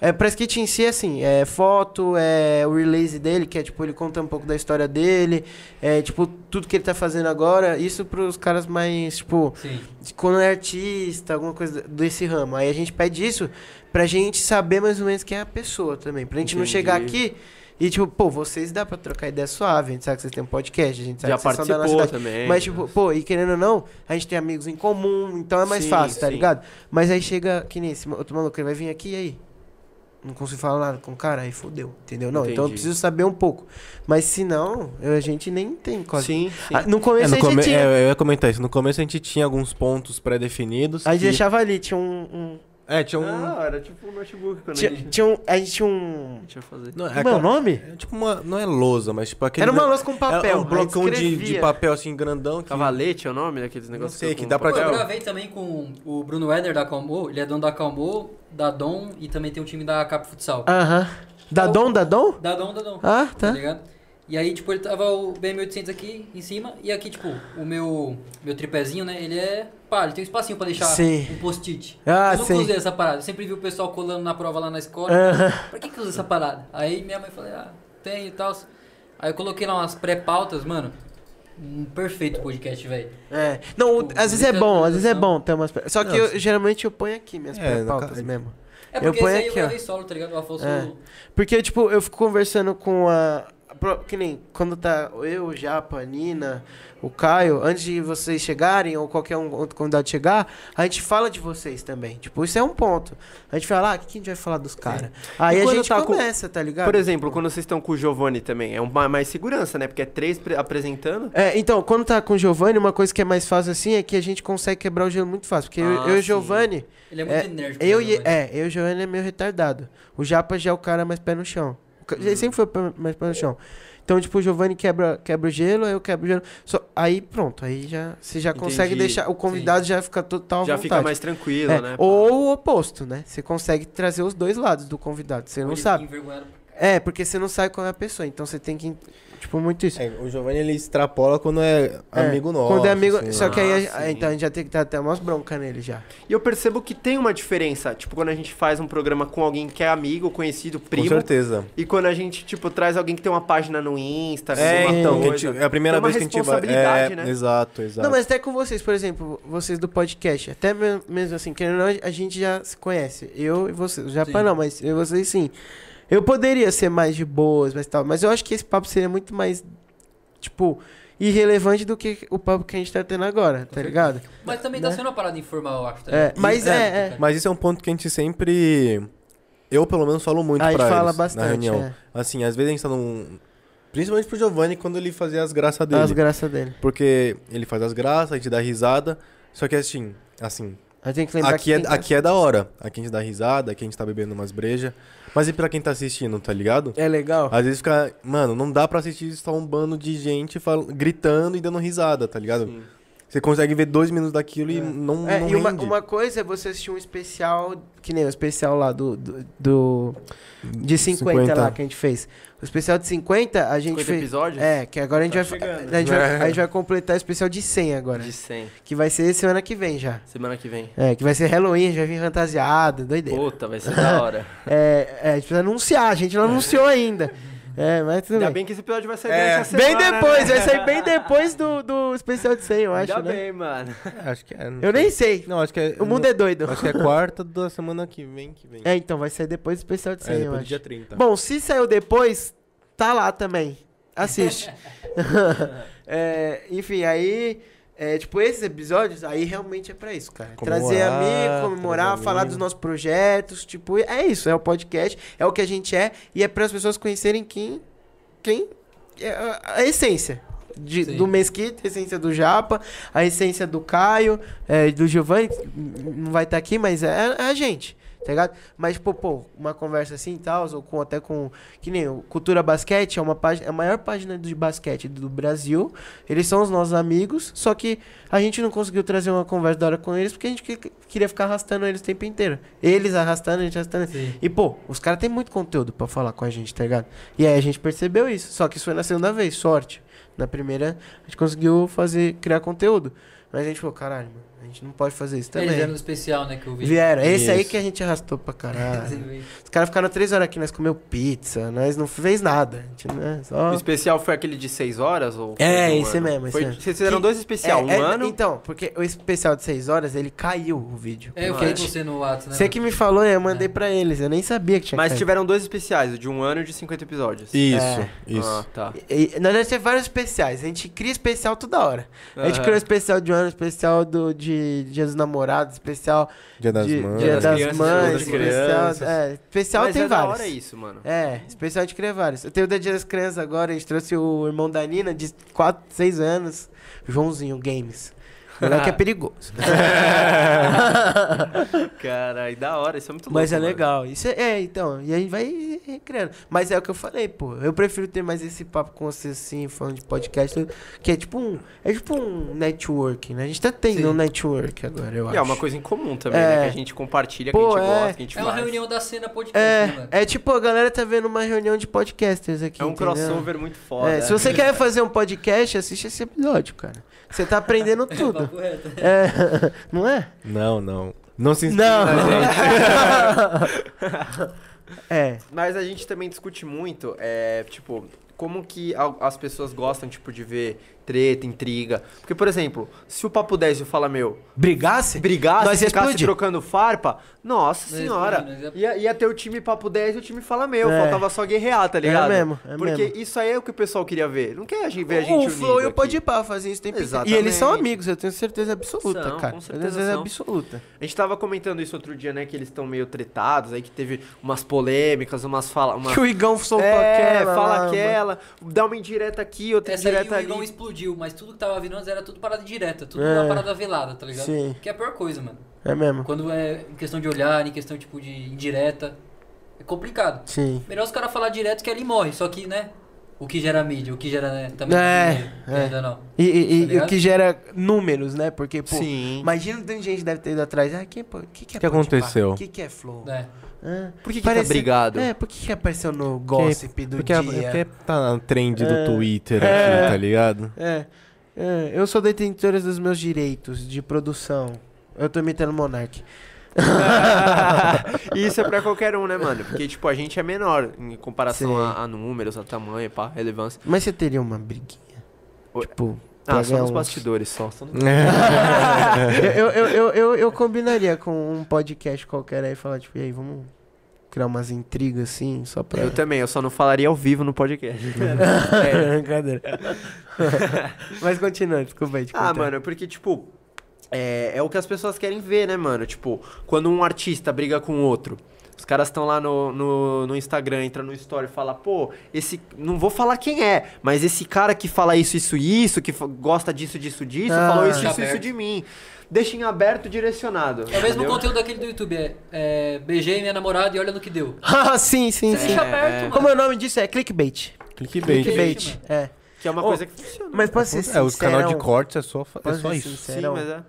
É, press kit em si assim, é foto, é o release dele, que é tipo, ele conta um pouco da história dele, é tipo, tudo que ele tá fazendo agora, isso pros caras mais, tipo, Sim. quando é artista, alguma coisa desse ramo. Aí a gente pede isso pra gente saber mais ou menos quem é a pessoa também. Pra gente não Entendi. chegar aqui e, tipo, pô, vocês dá pra trocar ideia suave, a gente sabe que vocês têm um podcast, a gente sabe Já que vocês são da nossa também. Mas, tipo, pô, e querendo ou não, a gente tem amigos em comum, então é mais Sim, fácil, tá sim. ligado? Mas aí chega, que nem esse outro maluco, ele vai vir aqui e aí? Não consigo falar nada com o cara, aí fodeu, entendeu? Não, então eu Entendi. preciso saber um pouco. Mas se não, eu- a gente nem tem quase. Sim, sim. Ah, no É, começo no a gente come- tinha. é, eu ia comentar isso. No começo a gente tinha alguns pontos pré-definidos. A gente que- deixava ali, tinha um. um- É, tinha um. Ah, era tipo um notebook quando a tinha, gente... tinha um. A gente tinha um. Deixa eu fazer. Não, é Como é o nome? é tipo uma. Não é lousa, mas tipo aquele. Era uma louça com papel. Era um a gente blocão de, de papel assim grandão. Que... Cavalete é o nome daqueles Não negócios? sei, que com dá pra- Pô, eu papel? gravei também com o Bruno Weder da Calmo, ele é dono da Calmo, da Dom e também tem um time da Cap Futsal. Aham. Da Dom, da Dom? Da Dom, da Dom. Ah, Tá tá. ligado? E aí, tipo, ele tava o BM800 aqui em cima e aqui, tipo, o meu, meu tripézinho, né, ele é, pá, ele tem um espacinho pra deixar Sim. um post-it. Ah, eu nunca sim. usei essa parada, eu sempre vi o pessoal colando na prova lá na escola. Aham. Pra que que usa essa parada? Aí minha mãe falou, ah, tem e tal. Aí eu coloquei lá umas pré-pautas, mano. Um perfeito podcast, velho. É. Não, Tipo, às vezes é bom, às vezes é bom ter umas. Só que eu, geralmente eu ponho aqui minhas É, no pautas ca- mesmo. É Eu porque ponho esse aí aqui, eu ó. gravei solo, tá ligado? O Afonso. É. Porque, tipo, eu fico conversando com a. Que nem quando tá eu, o Japa, a Nina, o Caio, antes de vocês chegarem, ou qualquer um outro convidado chegar, a gente fala de vocês também. Tipo, isso é um ponto. A gente fala, ah, o que, que a gente vai falar dos caras? Aí a gente tá com- começa, tá ligado? Por exemplo, quando vocês estão com o Giovanni também, é uma, mais segurança, né? Porque é três pre- apresentando. É, então, quando tá com o Giovanni, uma coisa que é mais fácil assim é que a gente consegue quebrar o gelo muito fácil. Porque eu, Ah, eu e o. Giovanni. Ele é muito É, enérgico. Eu né, é, eu e o Giovanni é meio retardado. O Japa já é o cara mais pé no chão. Ele sempre foi mais pé no chão. Então, tipo, o Giovanni quebra, quebra o gelo, aí eu quebro o gelo. Só, aí pronto, aí já você já consegue Entendi. deixar. O convidado já fica total já vontade. fica mais tranquilo, É, né? Ou o oposto, né? Você consegue trazer os dois lados do convidado. Você não sabe. É, porque você não sabe qual é a pessoa. Então você tem que. Tipo, muito isso. É, o Giovanni ele extrapola quando é, É, amigo nosso. Quando é amigo. assim, só né? que aí. Ah, a- sim. então a gente já tem que dar até umas broncas nele já. E eu percebo que tem uma diferença, tipo, quando a gente faz um programa com alguém que é amigo, conhecido, Com primo, certeza. e quando a gente, tipo, traz alguém que tem uma página no Insta, É, uma então, que a coisa. gente- é a primeira Tem uma vez que a gente vai. É, né? Exato, exato. Não, mas até com vocês, por exemplo, vocês do podcast, até me- mesmo assim, querendo ou não, a gente já se conhece. Eu e vocês. O Japa Sim. não, mas eu e vocês sim. Eu poderia ser mais de boas, mas tal. Mas eu acho que esse papo seria muito mais, tipo, irrelevante do que o papo que a gente tá tendo agora, tá ligado? Mas também tá Né? sendo uma parada informal, eu acho. Tá É, mas Isso é, é. Mas isso é um ponto que a gente sempre. Eu, pelo menos, falo muito a gente pra fala eles bastante. na reunião. é. Assim, às vezes a gente tá num. Principalmente pro Giovanni quando ele fazia as graças dele. As graças dele. Porque ele faz as graças, a gente dá risada. Só que assim, assim, A gente tem que lembrar Aqui que é, aqui é da hora. Aqui a gente dá risada, aqui a gente tá bebendo umas brejas. Mas e pra quem tá assistindo, tá ligado? é legal. Às vezes fica. Mano, não dá pra assistir só um bando de gente fal- gritando e dando risada, tá ligado? Sim. Você consegue ver dois minutos daquilo e não, É, não e uma, uma coisa é você assistir um especial, que nem o especial lá do, do, do- de 50, 50. lá que a gente fez. O especial de 50, a gente 50 fez. episódios? É, que agora a gente, Tá vai, chegando. a, gente vai, É. a gente vai completar o especial de 100 agora. De 100. Que vai ser semana que vem já. Semana que vem. É, que vai ser Halloween, já vim fantasiado, doideira. Puta, vai ser da hora. [LAUGHS] É, é, a gente precisa anunciar, a gente não anunciou ainda. [LAUGHS] É, mas tudo Ainda bem. bem que esse episódio vai sair É, durante a Bem semana, depois, né? vai sair bem depois do, do especial de 100, eu acho, Ainda né? bem, mano. É, acho que é. não Eu nem sei. Não, acho que é. O mundo é doido. Acho que é quarta da semana que vem que vem. É, então vai sair depois do especial de 100, É, eu depois do acho. dia 30. Bom, se saiu depois, tá lá também. Assiste. [LAUGHS] [LAUGHS] É, enfim, aí. É, tipo, esses episódios, aí realmente é pra isso, cara. Trazer Comemorar, amigo, comemorar, trazer falar amigo. dos nossos projetos. Tipo, é isso, é o podcast, é o que a gente é, e é para as pessoas conhecerem quem. Quem. é a, essência. de- do Mesquita, a essência do Japa, a essência do Caio, é, do Giovanni, que não vai estar aqui, mas é, é a gente, tá ligado? Mas, pô, pô, uma conversa assim e tal, ou com, até com. Que nem o Cultura Basquete, é uma página, é a maior página de basquete do Brasil. Eles são os nossos amigos, só que a gente não conseguiu trazer uma conversa da hora com eles porque a gente que- queria ficar arrastando eles o tempo inteiro. Eles arrastando, a gente arrastando. Sim. E, pô, os caras têm muito conteúdo pra falar com a gente, tá ligado? E aí a gente percebeu isso. Só que isso foi na segunda vez, sorte. Na primeira, a gente conseguiu fazer, criar conteúdo. Mas a gente falou, caralho, mano, gente não pode fazer isso Eles também. eram no especial, né, que eu vi. Vieram. Esse aí Isso. que a gente arrastou pra caralho. Os caras ficaram três horas aqui, nós comeu pizza, nós não fez nada. A gente, né, só... O especial foi aquele de 6 horas? Ou foi É, esse ano? mesmo, esse Foi- mesmo. Vocês fizeram Que- dois especial, um É, é, ano. Então, porque o especial de seis horas, ele caiu o vídeo. É, eu falei com você no WhatsApp, né? Você que me falou, eu mandei pra eles. Eu nem sabia que tinha Mas caído. tiveram dois especiais, o de um ano e o de 50 episódios. Isso, É. isso. Ah, tá. E, e, nós ter vários especiais. A gente cria especial toda hora. A gente criou especial de um ano, especial do, de Dia dos Namorados, especial Dia das de Mães. Dia das das, Crianças, Mães, especial. É, especial Mas tem é da vários. hora isso, mano. É, especial a gente cria vários. Eu tenho o da Dia das Crianças agora, a gente trouxe o irmão da Nina, de 4, 6 anos, Joãozinho Games. O moleque é [LAUGHS] perigoso. [LAUGHS] [LAUGHS] Cara, e da hora, isso é muito louco. Mas é mano. legal. Isso é, é, então. E aí vai criando. Mas é o que eu falei, pô. Eu prefiro ter mais esse papo com você, assim, falando de podcast. tudo, Que é tipo um. É tipo um network, né? A gente tá tendo Sim. um network agora, eu E acho. é uma coisa em comum também, É. né? Que a gente compartilha, que Pô, a gente é. gosta, que a gente É uma faz. reunião da cena podcast, né, É, mano? é tipo, a galera tá vendo uma reunião de podcasters aqui. É um entendeu? crossover muito foda. É, se você quer fazer um podcast, assiste esse episódio, cara. Você tá aprendendo [LAUGHS] tudo. Papo reto. É, [LAUGHS] não é? Não, não. Não se inspire Não. na gente. [LAUGHS] É. Mas a gente também discute muito, é, tipo, como que as pessoas gostam, tipo, de ver treta, intriga. Porque, por exemplo, se o Papo 10 fala, meu, Brigasse? brigasse, Nós ia ficasse explodir. trocando farpa, nossa Nós senhora, explodimos, nós ia, ia ter o time Papo 10 e o time Fala Meu, É. faltava só guerrear, tá ligado? mesmo, é Porque mesmo. isso aí é o que o pessoal queria ver. Não quer a gente ver a gente o Flow e o. Podpah fazem isso o tempo inteiro. E Exatamente. eles são amigos, eu tenho certeza absoluta, São, cara. com certeza certeza são. absoluta. A gente tava comentando isso outro dia, né, que eles estão meio tretados, aí que teve umas polêmicas, umas falas... Uma... Que o Igão soltou É, aquela. fala aquela, dá uma indireta aqui, outra Essa aí indireta o ali. Igão explodiu, mas tudo que tava vindo antes era tudo parada direta, tudo É. uma parada velada, tá ligado? Sim. Que é a pior coisa, mano. É mesmo. Quando é em questão de olhar, em questão tipo de indireta, é complicado. Sim. Melhor os caras falar direto que ali morre, só que, né? O que gera mídia, o que gera, né? Também É, é. ainda não. E, e- Tá e o que gera números, né? Porque, pô, Sim. imagina tanta gente deve ter ido atrás. Ah, que, o que, que é que Podpah? aconteceu? O que, que é Flow? É. Ah, Por que, que parece- tá brigado? É, por que, que apareceu no gossip do porque, dia? porque tá na trend do É. Twitter É. aqui, tá ligado? É, é, eu sou detentora dos meus direitos de produção. Eu tô imitando o Monark. E [LAUGHS] isso é pra qualquer um, né, mano? Porque, tipo, a gente é menor em comparação a, a números, a tamanho, pá, relevância. Mas você teria uma briguinha? Oi. Tipo, Ah, só ganhar nos uns- bastidores, só. só no- [LAUGHS] eu, eu, eu, eu, eu combinaria com um podcast qualquer aí e falar, tipo, e aí, vamos criar umas intrigas assim, só pra. Eu também, eu só não falaria ao vivo no podcast. [LAUGHS] É, [LAUGHS] brincadeira. Mas continua, desculpa aí. te Ah, mano, porque, tipo, é, é o que as pessoas querem ver, né, mano? Tipo, quando um artista briga com outro. Os caras estão lá no, no, no Instagram, entra no story e fala, pô, esse. Não vou falar quem é, mas esse cara que fala isso, isso, isso, que gosta disso, disso, disso, Ah. falou isso, isso, isso de mim. Deixa em aberto direcionado. É o mesmo entendeu? conteúdo daquele do YouTube, é, é beijei minha namorada e olha no que deu. [LAUGHS] Ah, sim, sim, Você sim. deixa É, aberto, é. mano. Como é o nome disso? É clickbait. Clickbait. Clickbait, é. Que é uma Ô, coisa que funciona. Mas pode ser É, o canal de sincerão, cortes é só, é só isso. Sim, sincerão? mas é.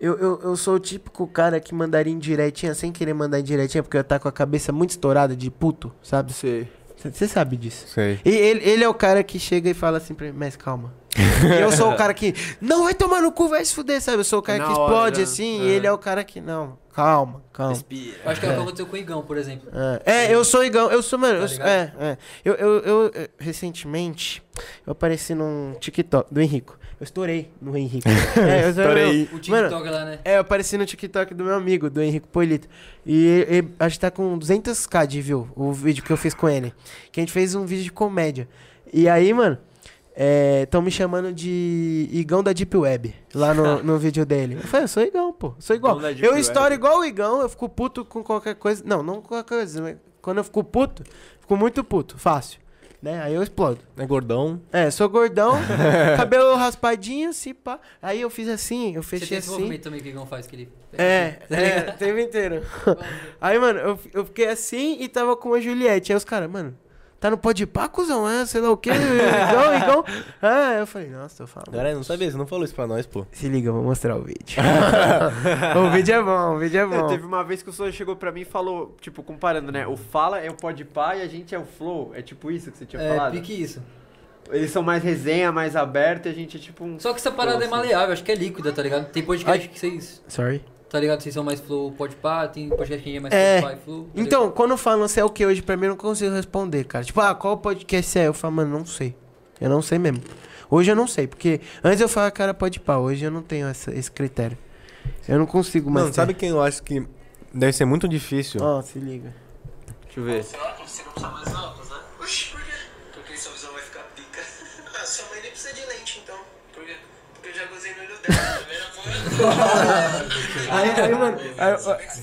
Eu, eu, eu sou o típico cara que mandaria indiretinha sem querer mandar indiretinha, porque eu tá com a cabeça muito estourada de puto, sabe? Sei. Você sabe disso. Sei. E ele, ele é o cara que chega e fala assim pra mim, mas calma. E eu sou o cara que, não, vai tomar no cu, vai se fuder, sabe? Eu sou o cara Na que hora, explode né? assim, É. e ele é o cara que, não, calma, calma. Respira. Eu acho que é o que aconteceu com o Igão, por exemplo. É, é, eu sou Igão, eu sou, mano, Tá eu sou- é, é. Eu, eu, eu, recentemente, eu apareci num TikTok do Henrico. Eu estourei no Henrico. [LAUGHS] é, eu Estourei. O TikTok lá, né? É, eu apareci no TikTok do meu amigo, do Henrique Polito. E, e acho que tá com 200k de view, o vídeo que eu fiz com ele. Que a gente fez um vídeo de comédia. E aí, mano, estão me chamando de Igão da Deep Web, lá no, [LAUGHS] no vídeo dele. Eu falei, eu sou Igão, pô, sou igual. Eu Web. estouro igual o Igão, eu fico puto com qualquer coisa. Não, não com qualquer coisa, mas quando eu fico puto, fico muito puto, fácil. Né? Aí eu explodo. É gordão. É, sou gordão, [LAUGHS] cabelo raspadinho, assim, pá. Aí eu fiz assim, eu Você fechei tem esse assim. movimento também que o Igão faz, que ele... É, Tá é, o tempo inteiro. [LAUGHS] Aí, mano, eu, eu fiquei assim e tava com a Juliette. Aí os caras, mano, tá no pode pá, cuzão, é, sei lá o quê, igual, igual. Ah, [LAUGHS] eu falei, nossa, tô falando. Galera, não sabia, você não falou isso pra nós, pô. Se liga, eu vou mostrar o vídeo. [LAUGHS] o vídeo é bom, o vídeo é É, bom. teve uma vez que o Souza chegou pra mim e falou, tipo, comparando, né? O Fala é o Podpah e a gente é o Flow. É tipo isso que você tinha É, falado? pique isso. Eles são mais resenha, mais aberto e a gente é tipo um... Só que essa parada é Flow, assim. maleável, acho que é líquida, tá ligado? Tem podcast que vocês, Sorry. Tá ligado? Vocês são mais flow, pode pá, tem podcast que é mais É. Spotify, flow. tá Então, quando falam você é o que hoje, pra mim eu não consigo responder, cara. Tipo, ah, qual podcast é? Eu falo, mano, não sei. Eu não sei mesmo. Hoje eu não sei, porque antes eu falava, cara, pode pá. Hoje eu não tenho essa- esse critério. Eu não consigo mais. Mano, sabe quem eu acho que deve ser muito difícil? Ó, se liga. Deixa eu ver. Você não precisa mais óculos, né? Oxi, por quê? Porque sua visão vai ficar pica. Ah, sua mãe nem precisa de lente, então. Por quê? Porque eu já gozei no olho dela? [LAUGHS] [LAUGHS] Aí, aí, mano. Aí,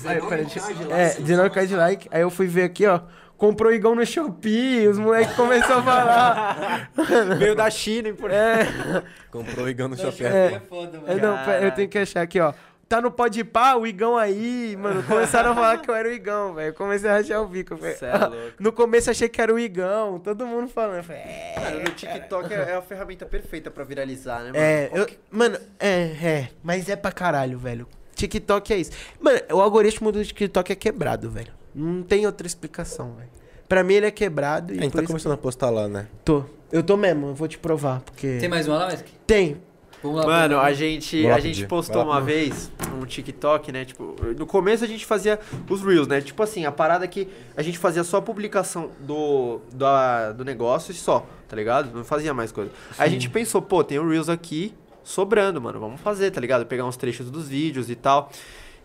aí, deixa, é, 19k de like. Aí eu fui ver aqui, ó. Comprou Igão no Shopee, os moleques começaram a falar. [LAUGHS] Veio da China, por É, [LAUGHS] Comprou o Igão no shopping. ligado? É foda, é, mano. não, pera, eu tenho que achar aqui, ó. Tá no pode pá, o Igão aí, mano. Começaram a falar que eu era o Igão, velho. Eu comecei a rachar o bico. falei, Cê é louco. [LAUGHS] No começo achei que era o Igão, todo mundo falando. Eu falei, é. Cara, no TikTok é, é a ferramenta perfeita pra viralizar, né, mano? É, eu, mano, é, é, mas é pra caralho, velho. TikTok é isso. Mano, o algoritmo do TikTok é quebrado, velho. Não tem outra explicação, velho. Pra mim ele é quebrado e A gente por tá isso começando a postar lá, né? tô. Eu tô mesmo, eu vou te provar, porque... Tem mais uma lá, Mesk? Tem. Vamos lá. Mano, a gente, a gente postou uma vez um TikTok, né? Tipo, no começo a gente fazia os Reels, né? Tipo assim, a parada que a gente fazia só a publicação do, da, do negócio e só, tá ligado? Não fazia mais coisa. Aí a gente pensou, pô, tem o Reels aqui sobrando, mano. Vamos fazer, tá ligado? Pegar uns trechos dos vídeos e tal.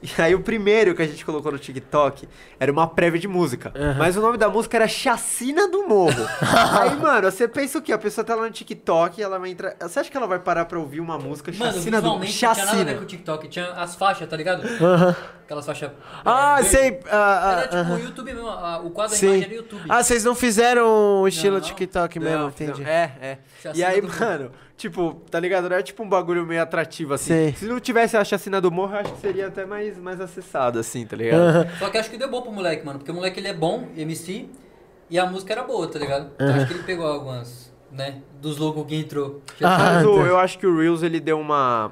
E aí o primeiro que a gente colocou no TikTok era uma prévia de música. Mas o nome da música era Chacina do Morro. [LAUGHS] aí, mano, você pensa o quê? A pessoa tá lá no TikTok, ela vai entrar. Você acha que ela vai parar pra ouvir uma música Mano, Chacina do Morro? não tinha nada a ver com Chacina. o TikTok. Tinha as faixas, tá ligado? Aquelas faixas... Ah, é, sei. ah, Era ah, tipo o YouTube mesmo, a- o quadro da Sim. imagem era YouTube. Ah, vocês não fizeram o estilo Não. TikTok mesmo, Não, entendi. não, É, é. E Chacina aí, do Morro. Tipo, tá ligado? Não é tipo um bagulho meio atrativo assim. Sei. Se não tivesse a chacina do morro, eu acho que seria até mais, mais acessado, assim, tá ligado? Aham. Só que acho que deu bom pro moleque, mano. Porque o moleque ele é bom, MC, e a música era boa, tá ligado? Então acho que ele pegou algumas, né? Dos logos que entrou. Já Ah, Mas o- eu acho que o Reels ele deu uma.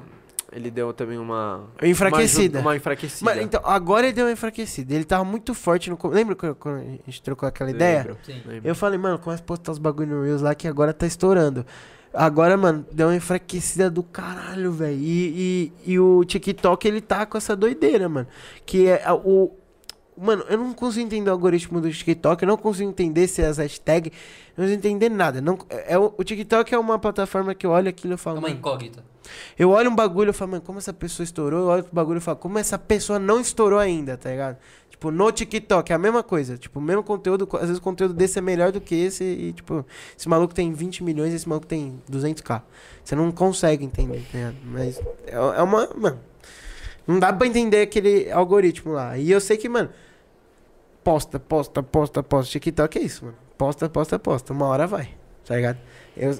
Ele deu também uma. Enfraquecida. Uma, uma enfraquecida. Mas, então, agora ele deu uma enfraquecida. Ele tava muito forte no... Lembra quando quando a gente trocou aquela ideia? Lembro, Sim. lembro. Eu falei, mano, começa a postar os bagulho no Reels lá que agora tá estourando. Agora, mano, deu uma enfraquecida do caralho, velho. E, e, e o TikTok, ele tá com essa doideira, mano. Que é o. Mano, eu não consigo entender o algoritmo do TikTok, eu não consigo entender se é as hashtags, eu não consigo entender nada. Não, é, o, o TikTok é uma plataforma que eu olho aquilo e eu É falo. uma incógnita. eu olho um bagulho e falo, mano, como essa pessoa estourou? Eu olho o bagulho e falo, como essa pessoa não estourou ainda, tá ligado? Tipo, no TikTok é a mesma coisa. Tipo, o mesmo conteúdo, às vezes o conteúdo desse é melhor do que esse e, tipo, esse maluco tem 20 milhões e esse maluco tem 200k. Você não consegue entender, ligado? Mas é, é uma. Mano, não dá pra entender aquele algoritmo lá. E eu sei que, mano. posta, posta, posta, posta. TikTok é isso, mano. Posta, posta, posta. Uma hora vai, tá ligado? Eu,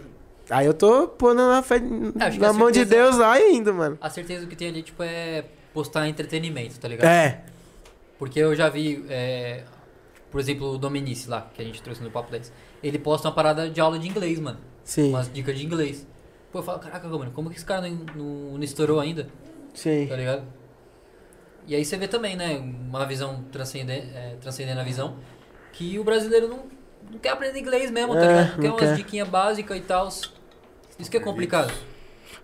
aí eu tô pondo na, fé, É, na mão de certeza- Deus lá indo, mano. A certeza que tem ali, tipo, é postar entretenimento, tá ligado? É, Porque eu já vi, é, por exemplo, o Dominici lá, que a gente trouxe no Papo 10. Ele posta uma parada de aula de inglês, mano. sim, Umas dicas de inglês. Pô, eu falo, caraca, mano, como que esse cara não, não, não estourou ainda? sim. Tá ligado? E aí você vê também, né, uma visão transcendente, é, transcendendo a visão, que o brasileiro não, não quer aprender inglês mesmo, tá É, ligado? Não quer não umas quer. diquinhas básicas e tal. Isso que é complicado.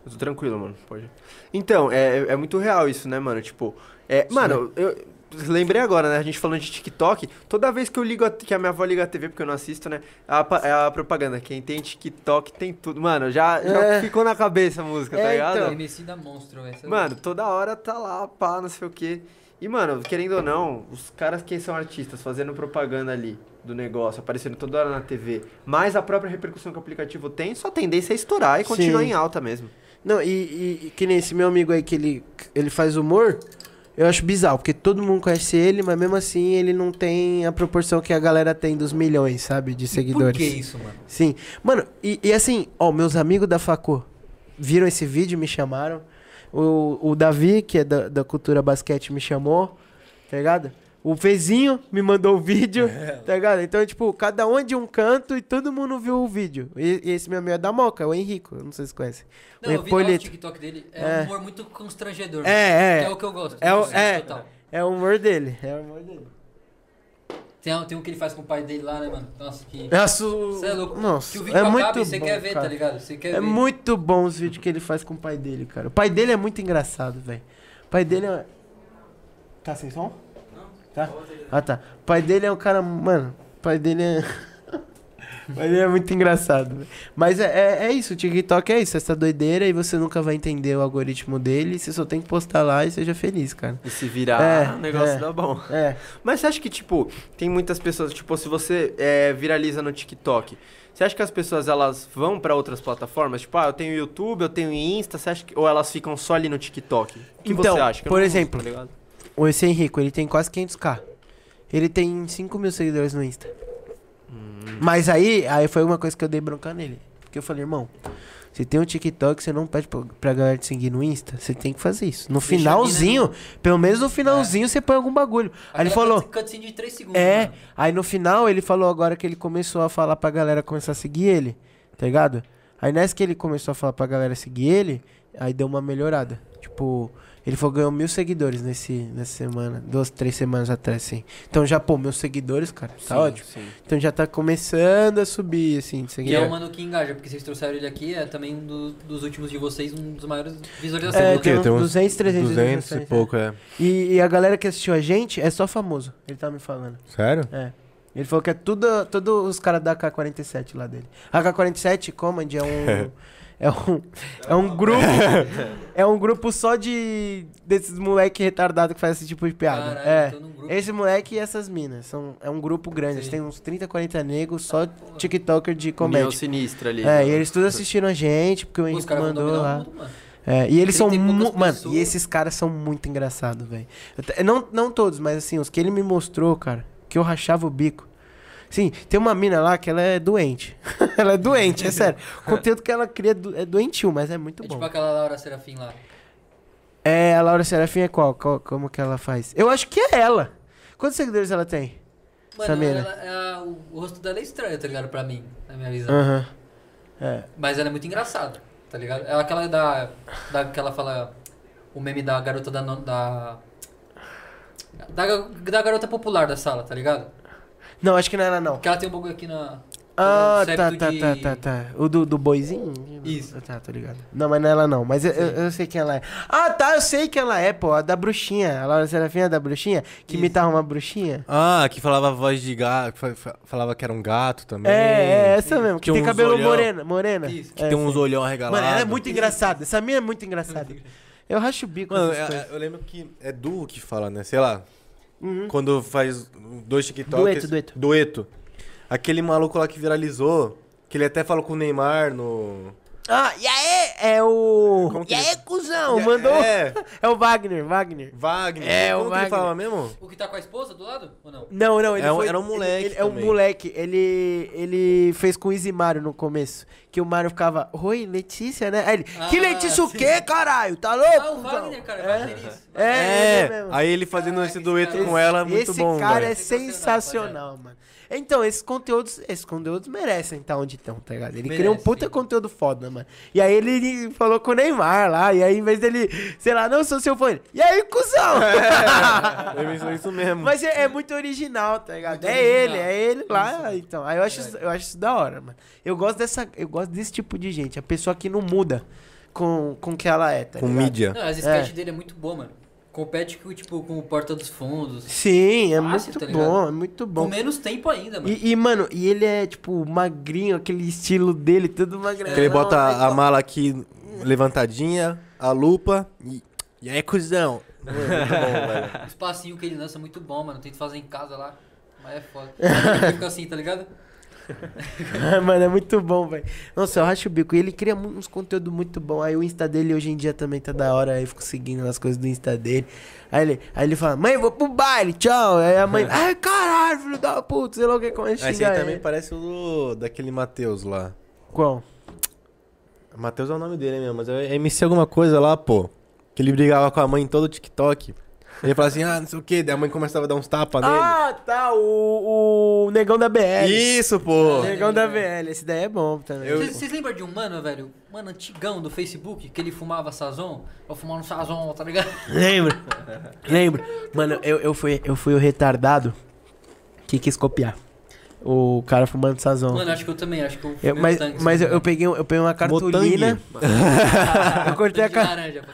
Eu tô tranquilo, mano. Pode. Então, é, é muito real isso, né, mano? Tipo, é, mano, eu lembrei agora, né? A gente falando de TikTok. Toda vez que eu ligo, a, que a minha avó liga a TV, porque eu não assisto, né? A, pa- é a propaganda. Quem tem TikTok tem tudo. Mano, já, já É. ficou na cabeça a música, tá É, ligado? então. MC da monstro, essa. Mano, toda hora tá lá, pá, não sei o quê. E, mano, querendo ou não, os caras que são artistas fazendo propaganda ali do negócio, aparecendo toda hora na TV, mais a própria repercussão que o aplicativo tem, só a tendência é estourar e continuar Sim. em alta mesmo. Não, e, e- e que nem esse meu amigo aí que ele, ele faz humor, eu acho bizarro, porque todo mundo conhece ele, mas mesmo assim ele não tem a proporção que a galera tem dos milhões, sabe, de Por seguidores. que isso, mano? Sim. Mano, e, e assim, ó, meus amigos da Facô viram esse vídeo, me chamaram. O, o Davi, que é da, da Cultura Basquete, me chamou, tá ligado? O Fezinho me mandou o vídeo, tá ligado? Então, tipo, cada um é de um canto e todo mundo viu o vídeo. E, e esse meu amigo é da Moca, o Henrico, eu não sei se você conhece. Não, o eu vi o. TikTok dele, é, É. um humor muito constrangedor. É, é. Que é o que eu gosto. É o- Sim, é. total. É o humor dele, é o humor dele. Tem, tem um que ele faz com o pai dele lá, né, mano? Nossa, que. Nossa, Você é louco. Nossa, que o vídeo é acaba muito e você bom, quer ver, cara. tá ligado? Você quer É ver. muito bom os vídeos que ele faz com o pai dele, cara. O pai dele é muito engraçado, velho. O pai dele é. Tá sem som? Tá? Ah, tá. O pai dele é um cara. Mano, o pai dele é. [LAUGHS] pai dele é muito engraçado. Mas é, é, é isso, o TikTok é isso, essa doideira e você nunca vai entender o algoritmo dele. Você só tem que postar lá e seja feliz, cara. E se virar, É, o negócio é. dá bom. É. Mas você acha que, tipo, tem muitas pessoas, tipo, se você é, viraliza no TikTok, você acha que as pessoas, elas vão pra outras plataformas? Tipo, ah, eu tenho YouTube, eu tenho Insta, você acha que... Ou elas ficam só ali no TikTok? O que Então, você acha? Por exemplo, tá? O esse Henrico, ele tem quase 500k. Ele tem 5 mil seguidores no Insta. Mas aí, aí foi uma coisa que eu dei bronca nele. Porque eu falei, irmão, você tem um TikTok, você não pede pra, pra galera te seguir no Insta, você tem que fazer isso. No Deixa ali, finalzinho, né, pelo menos no finalzinho você põe algum bagulho. Aí ele falou, Cutscene de 3 segundos. é, mano. aí no final ele falou agora que ele começou a falar pra galera começar a seguir ele, tá ligado? Aí nessa que ele começou a falar pra galera seguir ele, aí deu uma melhorada. Tipo, ele falou que ganhou mil seguidores nesse, nessa semana, duas, três semanas atrás, assim. Então já, pô, meus seguidores, cara, tá Sim, ótimo. sim. Então já tá começando a subir, assim, de E é seguidor. um mano que engaja, porque vocês trouxeram ele aqui, é também um do- dos últimos de vocês, um dos maiores visualizações. É, né? tem Tem uns uns 200, 300 200 e pouco, é. E, e a galera que assistiu a gente é só famoso, ele tá me falando. Sério? É. Ele falou que é tudo, tudo os caras da AK-47 lá dele. A AK-47 Command é um. [LAUGHS] É um, é um grupo. é um grupo só de. desses moleque retardado que faz esse tipo de piada. Caralho, é. grupo. Esse moleque e essas minas. São, é um grupo grande. Sim. têm uns 30, 40 negros, só TikToker de comédia. sinistra ali. É, e eles todos assistiram a gente, porque o Henrique mandou lá. mundo. É, e eles são 30 e poucas mu- Mano, e esses caras são muito engraçados, velho. Não, não todos, mas assim, os que ele me mostrou, cara, que eu rachava o bico. Sim, tem uma mina lá que ela é doente. [LAUGHS] ela é doente, é sério. O conteúdo que ela cria é do- doentio, mas é muito É bom. tipo aquela Laura Serafim lá. É, a Laura Serafim é qual? Qual- Como que ela faz? Eu acho que é ela. Quantos seguidores ela tem? Mano, Samira. ela, ela- o, o rosto dela é estranho, tá ligado? Pra mim, na minha visão. Aham. É. Mas ela é muito engraçada, tá ligado? É aquela da, da. que ela fala. O meme da garota da. Da, da, da garota popular da sala, tá ligado? Não, acho que não é ela não. Que ela tem um bagulho aqui na. Ah, tá, tá, de- tá, tá, tá. O do, do boizinho? Isso. Tá, tô ligado. Não, mas não é ela não. Mas eu, eu, eu sei quem ela é. Ah, tá, eu sei quem ela é, pô. A da bruxinha. A Laura Serafim é da bruxinha? Que Isso. imitava uma bruxinha? Ah, que falava voz de gato, fa- fa- falava que era um gato também. É, é essa mesmo. Que tem cabelo olhão. morena. morena. Isso. Que É, tem uns olhão arregalados. Mano, ela é muito engraçada. Essa minha é muito engraçada. [LAUGHS] Eu racho o bico Mano, é- é- eu lembro que é duo que fala, né? Sei lá. Uhum. Quando faz dois TikToks. Dueto, dueto. Dueto. Aquele maluco lá que viralizou, que ele até falou com o Neymar no. Ah, e aí? é o. Como e ele- aí, cuzão? Mandou. É. [LAUGHS] É o Wagner, Wagner. Wagner. É, o Como que ele Wagner. falava mesmo? O que tá com a esposa do lado? Ou não? Não, não, ele É um- foi, era um moleque Ele, ele é um moleque. Ele, ele fez com o Easy Mario no começo. Que o Mario ficava, oi, Letícia, né? Aí ele, que Ah, Letícia o sim. quê, caralho? Tá louco? Ah, o cuzão?" Wagner, cara. É, é, É, ele mesmo. aí ele fazendo Caraca, esse esse dueto com ela, muito Esse bom, cara velho. é sensacional, mano. Então, esses conteúdos, esses conteúdos merecem estar onde estão, tá ligado? Ele cria um puta sim. conteúdo foda, mano. E aí ele falou com o Neymar lá, e aí em vez dele, sei lá, não sou seu fã, ele, e aí, cuzão? [LAUGHS] Ele pensou isso mesmo. Mas é, é muito original, tá ligado? Muito é original. ele, é ele lá, Isso. então. Aí eu acho, isso, eu acho isso da hora, mano. Eu gosto dessa, eu gosto desse tipo de gente, a pessoa que não muda com com o que ela é, tá Com ligado? mídia. Não, as sketches dele é muito boa, mano. Compete com, tipo, com o Porta dos Fundos. Sim, é Fácil, muito tá ligado? bom, é muito Com bom. menos tempo ainda, mano. E, e, mano, e ele é, tipo, magrinho, aquele estilo dele, tudo magrão. Que ele bota Aí, a mala aqui levantadinha, a lupa e. E aí, cuzão? [LAUGHS] Muito bom, velho. O espacinho que ele lança é muito bom, mano. Tento fazer em casa lá. Mas é foda. Ele [LAUGHS] fica assim, tá ligado? [LAUGHS] mano, é muito bom, velho. Nossa, eu racho o bico. E ele cria uns conteúdos muito bons. Aí o Insta dele hoje em dia também tá da hora. Aí eu fico seguindo as coisas do Insta dele. Aí ele, aí ele fala, mãe, vou pro baile, tchau. Aí a mãe, [LAUGHS] ai, caralho, filho da puta, sei lá o que começa a Esse aí também parece o do, daquele Matheus lá. Qual? Matheus é o nome dele mesmo, mas é MC alguma coisa lá, pô. Que ele brigava com a mãe em todo o TikTok. Ele fala assim, ah, não sei o que, daí a mãe começava a dar uns tapas nele. Ah, tá, o, o Negão da BL. Isso, pô! Negão da BL, esse daí é bom também. Eu- Vocês vocês lembram de um mano, velho? Mano antigão do Facebook, que ele fumava Sazon? Eu fumava um Sazon, tá ligado? [LAUGHS] Lembro. Lembro. Mano, eu, eu, fui, eu fui o retardado que quis copiar. O cara fumando sazão. Mano, acho que eu também, acho que eu Eu- fumei mas um tanque, mas eu, eu peguei, eu peguei uma cartolina. [LAUGHS] eu cortei a cartolina.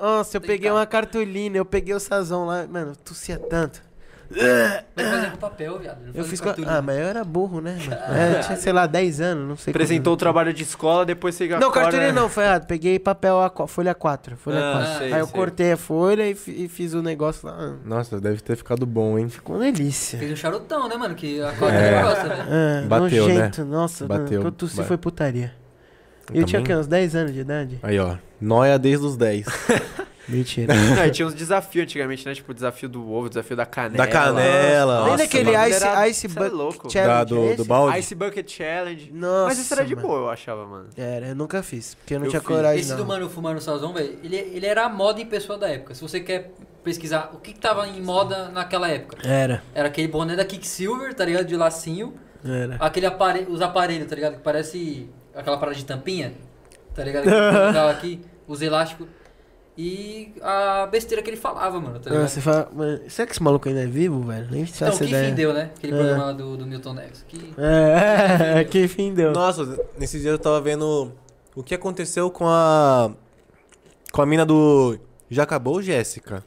Nossa, eu peguei uma cartolina, eu peguei o sazão lá. Mano, tossia tanto. Com papel, viado. não Eu fiz com. Ah, mas eu era burro, né, mano? É, tinha, sei lá, 10 anos, não sei. Apresentou o quando. trabalho de escola, depois você Não, cartolina não, foi errado. Peguei papel, A4, folha 4. Folha Ah, 4. sei, Aí eu sei. cortei a folha e, e fiz o negócio lá. Ah, Nossa, deve ter ficado bom, hein? Ficou uma delícia. Fez um charutão, né, mano? Que a cota É. é. gosta, né? Ah, Bateu, nojento. Nossa, Bateu. mano, que eu tossi Ba- foi putaria. Eu Eu tinha o quê? também. Uns 10 anos de idade? Aí, ó. Noia desde os 10. [LAUGHS] Mentira. [LAUGHS] Não, tinha uns desafios antigamente, né? Tipo, o desafio do ovo, o desafio da canela. Da canela. Nem Nossa, daquele mano, Ice, era- ice é Bucket louco. Challenge. Da, do, do balde. Ice Bucket Challenge. Nossa, Mas isso era de mano. boa, eu achava, mano. Era, eu nunca fiz, porque eu não Eu tinha fiz. coragem, Esse não. do mano fumando Sazon, velho, ele, ele era a moda em pessoa da época. Se você quer pesquisar o que, que tava em moda naquela época, Era, era aquele boné da Kicksilver, tá ligado? De lacinho. era. Aquele aparelho, os aparelhos, tá ligado? Que parece aquela parada de tampinha, tá ligado? Que colocava [LAUGHS] aqui, os elásticos. E a besteira que ele falava, mano, tá Ah, ligado? você fala, mano, será que esse maluco ainda é vivo, velho? Nem então, que ideia. fim deu, né? Aquele É. programa lá do, do Milton Neves. Que... É, que fim deu. Nossa, nesses dias eu tava vendo o que aconteceu com a. Com a mina do. Já acabou, Jéssica?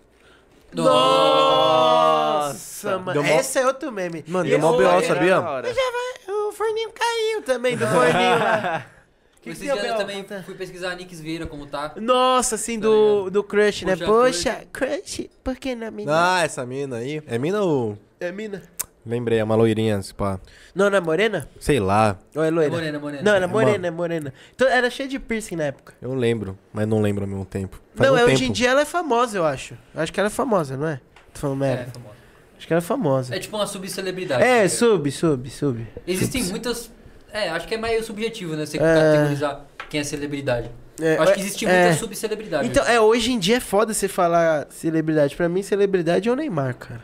Nossa, mano. Mó- Esse é outro meme. Mano, E deu mó B.O., sabia? O forninho caiu também do forninho lá. [LAUGHS] Que Esses que dias eu também Conta. fui pesquisar a Nix Vieira como tá. Nossa, assim, Tá do, ligado? do crush, né? Poxa, crush, por que não me Ah, essa mina aí. É mina ou. É mina? Lembrei, é uma loirinha, se pá. Não, não é morena? Sei lá, Ou é É loira? morena, morena. Não, era É uma- morena, é morena. Então, era cheia de piercing na época. eu lembro, mas não lembro ao mesmo tempo. Faz não, um é, hoje tempo. em dia ela é famosa, eu acho. Acho que ela é famosa, não é? Tô falando É, merda. famosa. Acho que ela é famosa. É tipo uma subcelebridade. É, tá sub, sub, sub. Existem muitas. É, acho que é meio subjetivo, né? Você É. categorizar quem é celebridade. É, Eu acho que existe é. muita subcelebridade. Então, é, hoje em dia é foda você falar celebridade. Pra mim, celebridade é o Neymar, cara.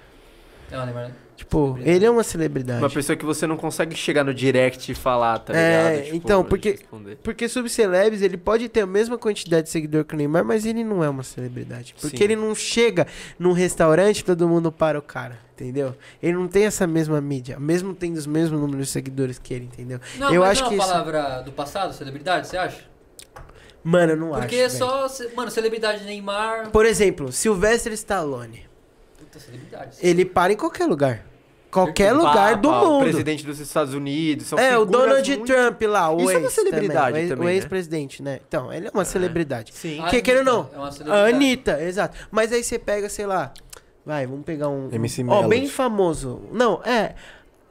É, Neymar. Tipo, Celebridade. ele é uma celebridade. Uma pessoa que você não consegue chegar no direct e falar, tá É, ligado? Tipo, então, porque-. Porque subcelebs, ele pode ter a mesma quantidade de seguidor que o Neymar, mas ele não é uma celebridade. Porque Sim. ele não chega num restaurante todo mundo para o cara, entendeu? Ele não tem essa mesma mídia, mesmo tendo os mesmos números de seguidores que ele, entendeu? Não, Eu mas acho não é que uma isso- palavra do passado, celebridade, você acha? Mano, eu não Porque acho. é velho. só. ce- Mano, celebridade Neymar. Por exemplo, Sylvester Stallone. Puta, celebridade. Ele para em qualquer lugar. Qualquer Papa, lugar do O mundo. presidente dos Estados Unidos. São É, o Donald muito- Trump lá, o Isso é ex. uma celebridade também, o também, O né? ex-presidente, né? Então, ele é uma celebridade. Sim. A Que querendo ou não, é uma a celebridade. Anitta, exato. Mas aí você pega, sei lá, vai, vamos pegar um... MC Ó, bem famoso. Não, é...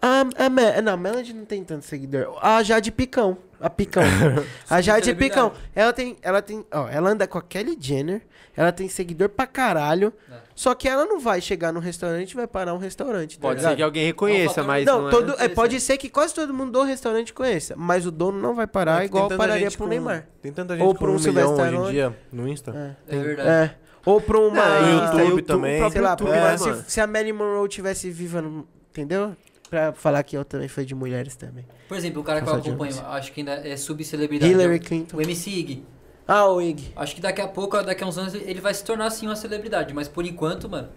A, a Me- não, a Melody não tem tanto seguidor. A Jade Picão. A Picão. [LAUGHS] a Jade celebridade. Picão. Ela tem. Ela tem. Ó, ela anda com a Kelly Jenner. Ela tem seguidor pra caralho. É. Só que ela não vai chegar num restaurante e vai parar um restaurante. tá Pode ligado? ser que alguém reconheça, Não, mas Não, não, todo, é. é, pode ser que quase todo mundo do restaurante conheça, mas o dono não vai parar Tem igual pararia pro com- Neymar. Tem tanta gente Ou com pra um um milhão hoje em dia no Insta. É verdade. É. Ou pra uma. Não, No e YouTube YouTube também. Sei lá, YouTube, é, se, se a Marilyn Monroe tivesse viva, no- entendeu? Pra falar que eu também fui de mulheres também. Por exemplo, o cara que eu acompanho, Jones. acho que ainda é subcelebridade. Hillary é Clinton. O MC Ig. Ah, o Ig. Acho que daqui a pouco, daqui a uns anos, ele vai se tornar assim uma celebridade. Mas por enquanto, mano,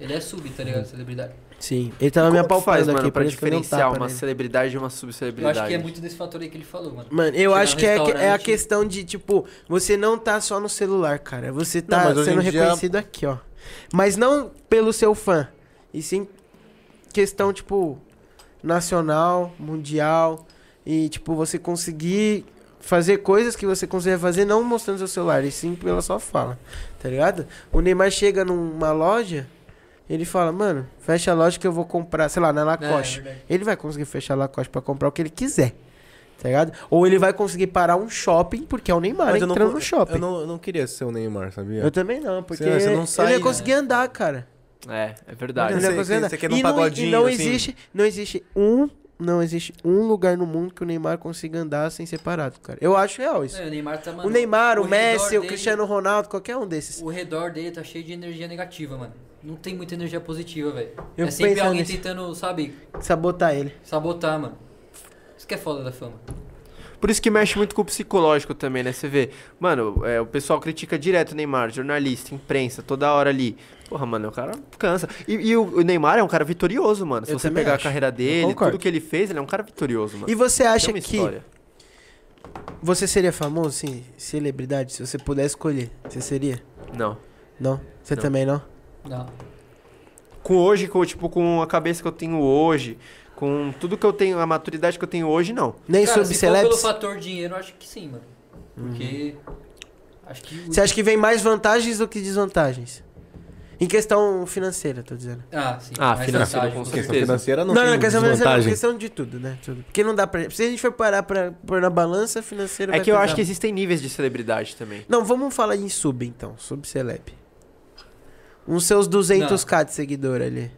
ele é sub, tá ligado? Celebridade. Sim. Ele tava me apalpando faz, aqui, pra eu um diferenciar tapa uma celebridade de uma Eu subcelebridade? acho que é muito desse fator aí que ele falou, mano. Mano, eu Chegar acho que é, é a restaurante- questão de, tipo, você não tá só no celular, cara. Você tá hoje sendo em dia- reconhecido aqui, ó. Mas não pelo seu fã. E sim questão, tipo, nacional, mundial. E, tipo, você conseguir fazer coisas que você consegue fazer não mostrando seu celular, e sim pela sua fala. Tá ligado? O Neymar chega numa loja, ele fala, mano, fecha a loja que eu vou comprar, sei lá, na Lacoste. É, é verdade. ele vai conseguir fechar a Lacoste pra comprar o que ele quiser. Tá ligado? Ou ele vai conseguir parar um shopping, porque é o Neymar Mas eu não, entrando co- no shopping. eu não, eu não queria ser o Neymar, sabia? Eu também não, porque Você- você não sai, ele ia né? conseguir andar, cara. É, é verdade. Ele ia Você- você- você quer e não, e não assim? existe, não existe um, não existe um lugar no mundo que o Neymar consiga andar sem ser parado, cara. Eu acho real isso. É, o Neymar tá, mano, o Neymar, o, redor Messi, o dele- Cristiano Ronaldo, qualquer um desses. O redor dele tá cheio de energia negativa, mano. Não tem muita energia positiva, velho. É sempre alguém nisso. tentando, sabe, Sabotar ele. sabotar, mano. Isso que é foda da fama. Por isso que mexe muito com o psicológico também, né? Você vê, mano, é, o pessoal critica direto o Neymar, jornalista, imprensa, toda hora ali. Porra, mano, o cara cansa. E, e o, Neymar é um cara vitorioso, mano. Se Eu você pegar acho. a carreira dele, tudo que ele fez, ele é um cara vitorioso, mano. E você Tem acha uma que história. você seria famoso, sim, celebridade, se você pudesse escolher? Você seria? Não. Não? Você Não. também não? Não. Com hoje, com, tipo, com a cabeça que eu tenho hoje, com tudo que eu tenho, a maturidade que eu tenho hoje, não. Nem Cara, sobre se for pelo fator dinheiro, eu acho que sim, mano. Porque... Acho que... Você acha que vem mais vantagens do que desvantagens? Em questão financeira, tô dizendo. Ah, sim. Ah, mais financeiro, vantagem, com Questão certeza. financeira não, Não, tem não, questão financeira, não, desvantagem. questão de tudo, né? Tudo. Porque não dá pra. Se a gente for parar pra pôr na balança financeira. É vai que eu pesar. acho que existem níveis de celebridade também. Não, vamos falar em sub então, sub celeb. Uns seus 200k de seguidor ali.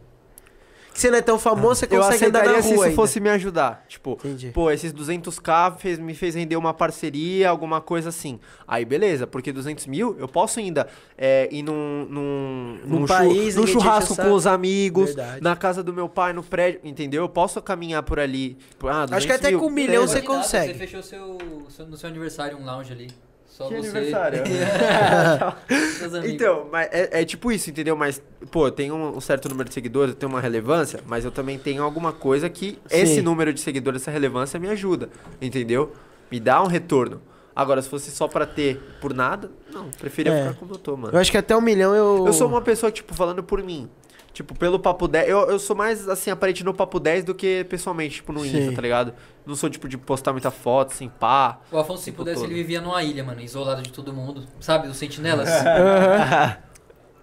Que você não é tão famoso, você Eu consegue andar na rua se isso ainda. fosse me ajudar. Tipo, Entendi. pô, esses 200k fez, me fez render uma parceria, alguma coisa assim. Aí beleza, porque 200 mil eu posso ainda é, ir num, num, Num num, país, num churrasco com os amigos, Verdade. na casa do meu pai, no prédio, entendeu? Eu posso caminhar por ali. Tipo, ah, Acho que 200 até mil, com um milhão você consegue. Você fechou seu, seu- no seu aniversário um lounge ali. Só Que você. aniversário? [LAUGHS] [LAUGHS] Então, mas é, é tipo isso, entendeu? Mas, pô, eu tenho um, um certo número de seguidores, eu tenho uma relevância, mas eu também tenho alguma coisa que esse Sim. número de seguidores, essa relevância me ajuda, entendeu? Me dá um retorno. Agora, se fosse só pra ter por nada, não, preferia É. ficar como eu tô, mano. Eu acho que até um milhão eu. Eu sou uma pessoa, tipo, falando por mim. Tipo, pelo Papo 10, eu, eu sou mais, assim, aparente no Papo 10 do que pessoalmente, tipo, no Sim. Insta, tá ligado? Não sou, tipo, de postar muita foto, assim, pá. O Afonso, se Tempo pudesse, todo. ele vivia numa ilha, mano, isolado de todo mundo. Sabe, os sentinelas? [LAUGHS]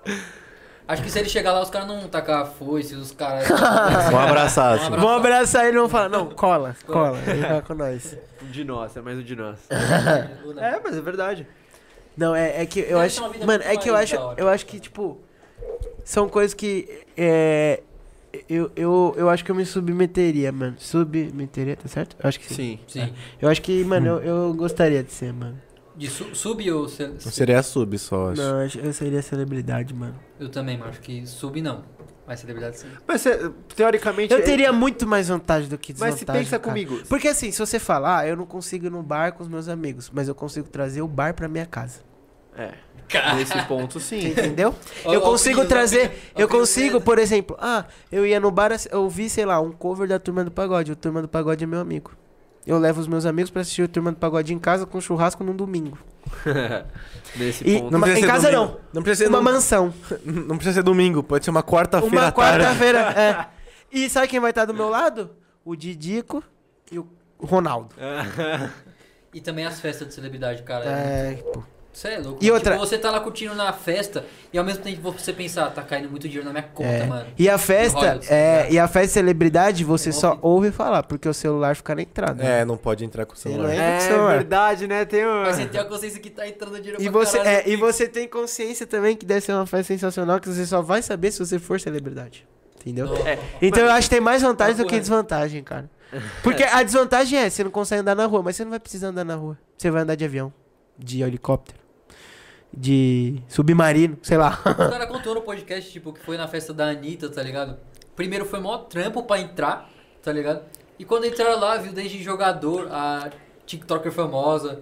[LAUGHS] Acho que se ele chegar lá, os caras não tacar foice, os caras. Um abraçado. Um Vamos abraçar ele e vamos falar, não, cola, [LAUGHS] cola, ele vai com nós. Um de nós, é mais um de nós. É. Mas é verdade. Não, é, é que eu Deve acho. Mano, é que eu acho. Eu acho que, tipo. São coisas que. É. Eu, eu, eu acho que eu me submeteria, mano. Submeteria, tá certo? Eu acho que sim. Sim. Sim. Eu acho que, mano, eu, eu gostaria de ser, mano. De su sub ou. ce- Não seria sub só, acho. Não, eu, eu seria celebridade, mano. Eu também, mano. Acho que sub não. Mas celebridade sim. Mas, cê, teoricamente... Eu é- teria muito mais vantagem do que Mas desvantagem. se pensa cara. comigo. Porque assim, se você falar, ah, eu não consigo ir no bar com os meus amigos, mas eu consigo trazer o bar pra minha casa. É. Nesse ponto, sim. [LAUGHS] Entendeu? Eu consigo trazer. Eu consigo, por exemplo, ah, eu ia no bar, eu vi, sei lá, um cover da Turma do Pagode. O Turma do Pagode é meu amigo. Eu levo os meus amigos pra assistir o Turma do Pagode em casa com churrasco num domingo. [LAUGHS] Nesse E ponto. numa- precisa em casa domingo. não. Não precisa ser Uma num- mansão. [LAUGHS] Não precisa ser domingo, pode ser uma quarta-feira Uma quarta-feira. é. E sabe quem vai estar do meu lado? O Didico e o Ronaldo. E também as festas de celebridade, cara. É, pô. Você é louco. E mano. outra- Tipo, você tá lá curtindo na festa e ao mesmo tempo você pensar, tá caindo muito dinheiro na minha conta, É. mano. E a festa, royalties, tá é, e a festa celebridade, você É só ouve falar, porque o celular fica na entrada. É, não pode entrar com o celular. É Celular. verdade, né? Tem um... Mas você tem a consciência que tá entrando dinheiro E pra você, caralho. é, e você tem consciência também que deve ser uma festa sensacional, que você só vai saber se você for celebridade. Entendeu? É, Então eu acho que tem mais vantagem do que desvantagem, cara. Porque a desvantagem é, você não consegue andar na rua, mas você não vai precisar andar na rua. Você vai andar de avião, de helicóptero, de submarino, sei lá. O [LAUGHS] cara contou no podcast, tipo, que foi na festa da Anitta, tá ligado? Primeiro foi mó trampo pra entrar, tá ligado? E quando entraram lá, viu desde jogador, a TikToker famosa.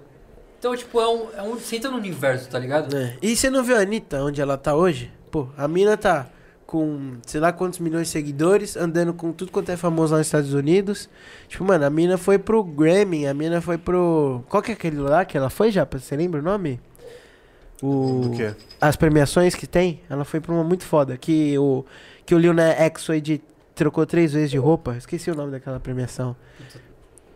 Então, tipo, é um. É um você entra no universo, tá ligado? É. E você não viu a Anitta, onde ela tá hoje? Pô, a mina tá com sei lá quantos milhões de seguidores, andando com tudo quanto é famoso lá nos Estados Unidos. Tipo, mano, a mina foi pro Grammy, a mina foi pro. Qual que é aquele lá que ela foi já? Você lembra o nome? O... Do quê? As premiações que tem, ela foi pra uma muito foda. Que o, que o Lil Nas X foi de. trocou três vezes de roupa. Esqueci o nome daquela premiação.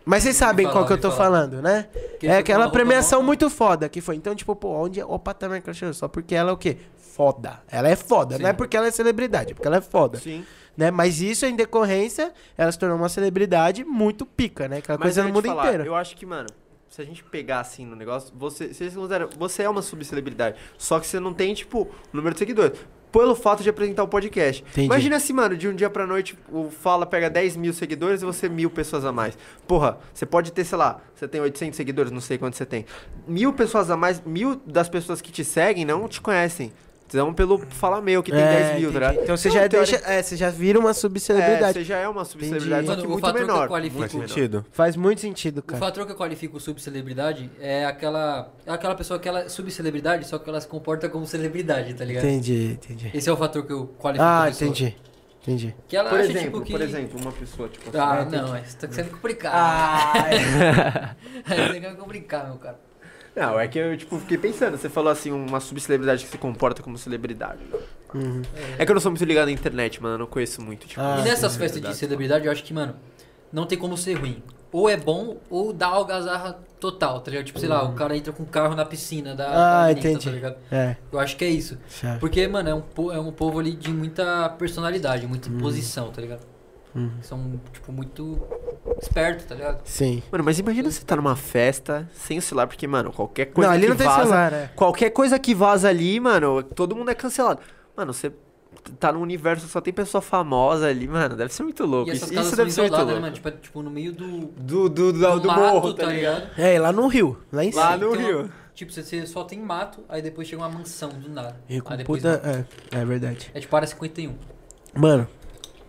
Mas vocês sabem Me qual que eu tô fala. falando, né? Que é aquela premiação muito foda que foi. Então, tipo, pô, onde é o patamar que ela chegou? Só porque ela é o quê? Foda. Ela é foda. Sim. Não é porque ela é celebridade, é porque ela é foda. Sim. Né? Mas isso, em decorrência, ela se tornou uma celebridade muito pica, né? Aquela Mas coisa no mundo falar, inteiro. Eu acho que, mano, se a gente pegar assim no negócio, você, consideram, você é uma subcelebridade. Só que você não tem, tipo, número de seguidores. Pelo fato de apresentar o podcast. Entendi. Imagina assim, mano, de um dia pra noite o Fala pega 10 mil seguidores e você mil pessoas a mais. Porra, você pode ter, sei lá, você tem 800 seguidores, não sei quanto você tem. Mil pessoas a mais, mil das pessoas que te seguem não te conhecem. Então, pelo Fala Meu, que tem É, 10 mil, tá entendi. Então você já deixa. É, você já vira uma É, subcelebridade. você já é uma subcelebridade, só Mano, que o muito menor. Faz muito menor. sentido. Faz muito sentido, O cara. fator que eu qualifico subcelebridade é aquela. É aquela pessoa que ela é subcelebridade, só que ela se comporta como celebridade, tá ligado? Entendi, entendi. Esse é o fator que eu qualifico. Ah, entendi. Entendi. Que ela Por acha, exemplo, tipo, que... por exemplo, uma pessoa, tipo assim, Ah, não, isso tá sendo complicado. [LAUGHS] [LAUGHS] Isso é complicado, meu cara. Não, é que eu, tipo, fiquei pensando, você falou assim, uma subcelebridade que se comporta como celebridade. Uhum. É que eu não sou muito ligado na internet, mano, eu não conheço muito, tipo. Ah, e nessas sim, festas de celebridade. eu acho que, mano, não tem como ser ruim. Ou é bom, ou dá algazarra total, tá ligado? Tipo, sei lá, o cara entra com o carro na piscina da. Uhum. Ah, da Anitta, entendi. Tá ligado? É. Eu acho que é isso. Chave. Porque, mano, é um, é um povo ali de muita personalidade, muita posição, tá ligado? Uhum. São, tipo, muito espertos, tá ligado? Sim. Mano, mas imagina você tá numa festa sem o celular, porque, mano, qualquer coisa Não, ali que não tem vaza, celular, é. Qualquer coisa que vaza ali, mano, todo mundo é cancelado. Mano, você tá num universo que só tem pessoa famosa ali, mano, deve ser muito louco. E essas Isso, casas isso são deve ser muito né, louco. mano? Tipo, é, tipo, no meio do, Do, do, do, do, do mato, morro, tá ligado? É, e lá no Rio, lá em Lá cima. no Tem uma- Rio. Tipo, você, só tem mato, aí depois chega uma mansão do nada. E com aí depois puta... É, é verdade. É tipo área 51. Mano,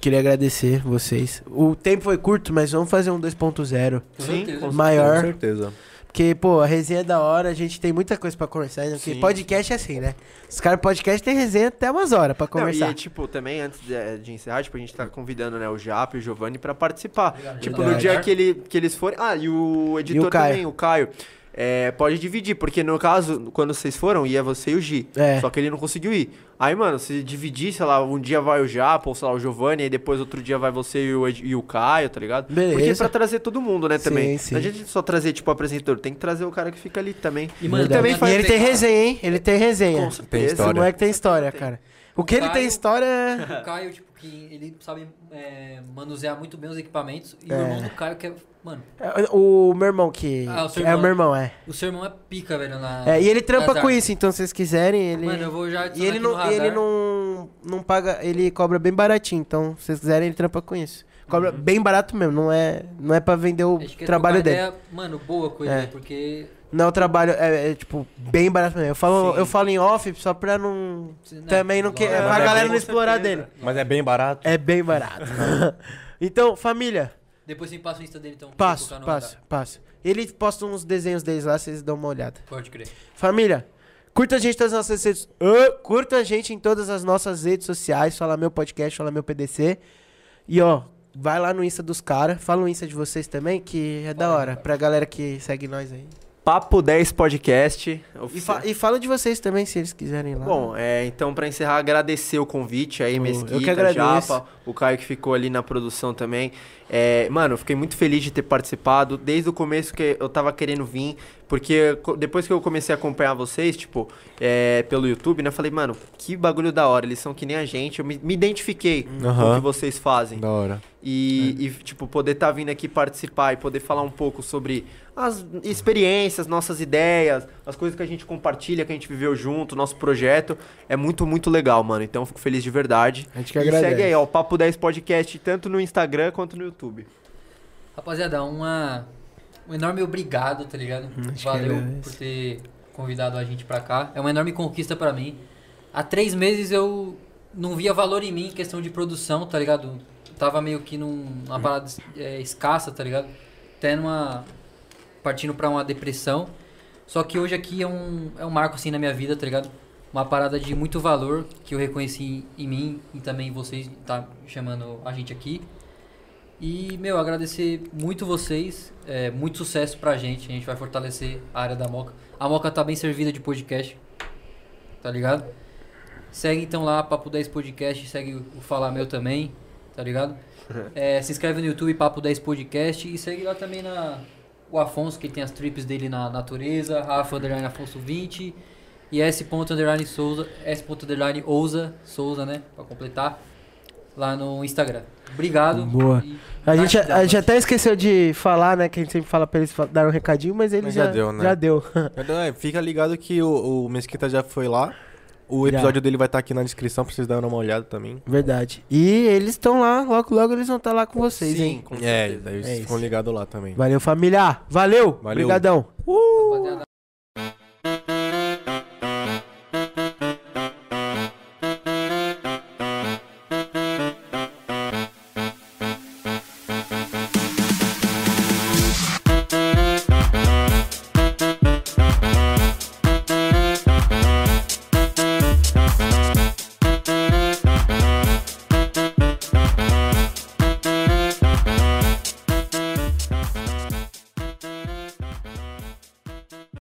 queria agradecer vocês. O tempo foi curto, mas vamos fazer um 2.0. Com Sim, certeza. com Com Maior. certeza. Porque, pô, a resenha é da hora, a gente tem muita coisa pra conversar ainda. Porque Sim. podcast é assim, né? Os caras podcast tem resenha até umas horas pra Não, conversar. e tipo, também antes de, de encerrar, tipo, a gente tá convidando, né, o Jap e o Giovanni pra participar. Obrigado. Tipo, Verdade. no dia que, ele, que eles forem. Ah, e o editor E o também, o Caio. É, pode dividir, porque no caso, quando vocês foram, ia você e o Gi. É. Só que ele não conseguiu ir. Aí, mano, se dividir, sei lá, um dia vai o Japa, ou sei lá, o Giovanni, aí depois outro dia vai você e o, Ed- e o Caio, tá ligado? Porque Beleza. pra trazer todo mundo, né, também. Sim, Não sim. adianta só trazer, tipo, o apresentador, tem que trazer o cara que fica ali também. E, mano, também faz- E ele tem resenha, hein? Ele tem resenha. Com Esse certeza. história. moleque tem história, Tem. cara. O que ele tem Caio- história é... [LAUGHS] O Caio, tipo, que ele sabe é, manusear muito bem os equipamentos. E É. o irmão do Caio, que é. Mano, é O meu irmão que... Ah, o seu É o irmão. meu irmão, é. o seu irmão é pica, velho. Na, É, e ele trampa com isso, então se vocês quiserem, ele... Mano, eu vou já E ele aqui no não, radar. ele não, não paga, ele cobra bem baratinho, então se vocês quiserem ele trampa com isso. Cobra bem barato mesmo, não é, não é pra vender o que é trabalho dele. Ideia, mano, boa com ele, É. porque. Não é o trabalho, é, é, tipo, bem barato mesmo. Eu falo, Sim. eu falo em off só pra não... Né, Também não É, pra é galera não explorar certeza. dele. Mas é bem barato. É bem barato. [LAUGHS] então, família, Depois você me passa o Insta dele, então. pra eu passo. Ele posta uns desenhos deles lá, vocês dão uma olhada. Pode crer. Família, curta a gente em todas as nossas redes. Ô, curta a gente em todas as nossas redes sociais. Fala meu podcast, fala meu PDC. E ó, vai lá no Insta dos caras. Fala o Insta de vocês também, que é da hora. Pra galera que segue nós aí. Papo 10 Podcast. E, fa e fala de vocês também, se eles quiserem lá. Bom, é, então pra encerrar, agradecer o convite aí, Mesquita, eu que agradeço. Japa, o Caio que ficou ali na produção também. É, mano, eu fiquei muito feliz de ter participado. Desde o começo que eu tava querendo vir, Porque depois que eu comecei a acompanhar vocês, tipo, é, pelo YouTube, né? Eu falei, mano, que bagulho da hora. Eles são que nem a gente. Eu me, me identifiquei com o que vocês fazem. Da hora. E, e, tipo, poder estar vindo aqui participar e poder falar um pouco sobre as experiências, nossas ideias, as coisas que a gente compartilha, que a gente viveu junto, nosso projeto, é muito, muito legal, mano. Então eu fico feliz de verdade. A gente que e agradece. segue aí, ó, o Papo 10 Podcast, tanto no Instagram quanto no YouTube. Rapaziada, uma, um enorme obrigado, tá ligado? Hum, acho Valeu agradeço. por ter convidado a gente pra cá. É uma enorme conquista pra mim. Há três meses eu não via valor em mim em questão de produção, tá ligado? Tava meio que num- numa parada é, escassa, tá ligado? Até numa. partindo pra uma depressão. Só que hoje aqui é um, é um marco assim na minha vida, tá ligado? Uma parada de muito valor que eu reconheci em mim e também vocês tá chamando a gente aqui. E, meu, agradecer muito vocês. É, muito sucesso pra gente. A gente vai fortalecer a área da Moca. A Moca tá bem servida de podcast. Tá ligado? Segue então lá, Papo 10 Podcast. Segue o Falar Meu também. Tá ligado? [LAUGHS] É, se inscreve no YouTube, Papo 10 Podcast. E segue lá também na, o Afonso, que tem as trips dele na natureza. Rafa Underline Afonso 20. E S. Underline Souza. S. Underline Ousa. Souza, né? Pra completar. Lá no Instagram. Obrigado. Boa. A gente, gratidão, a gente até esqueceu de falar, né? Que a gente sempre fala pra eles dar um recadinho, mas eles Mas já, já deu, né? Já deu. É, fica ligado que o, o Mesquita já foi lá. O episódio dele vai estar aqui na descrição pra vocês darem uma olhada também. Verdade. E eles estão lá, logo, logo eles vão estar lá com vocês, hein? com É, daí É ficam ligados lá também. Valeu, família. Valeu. Valeu. Obrigadão. Rapaziada,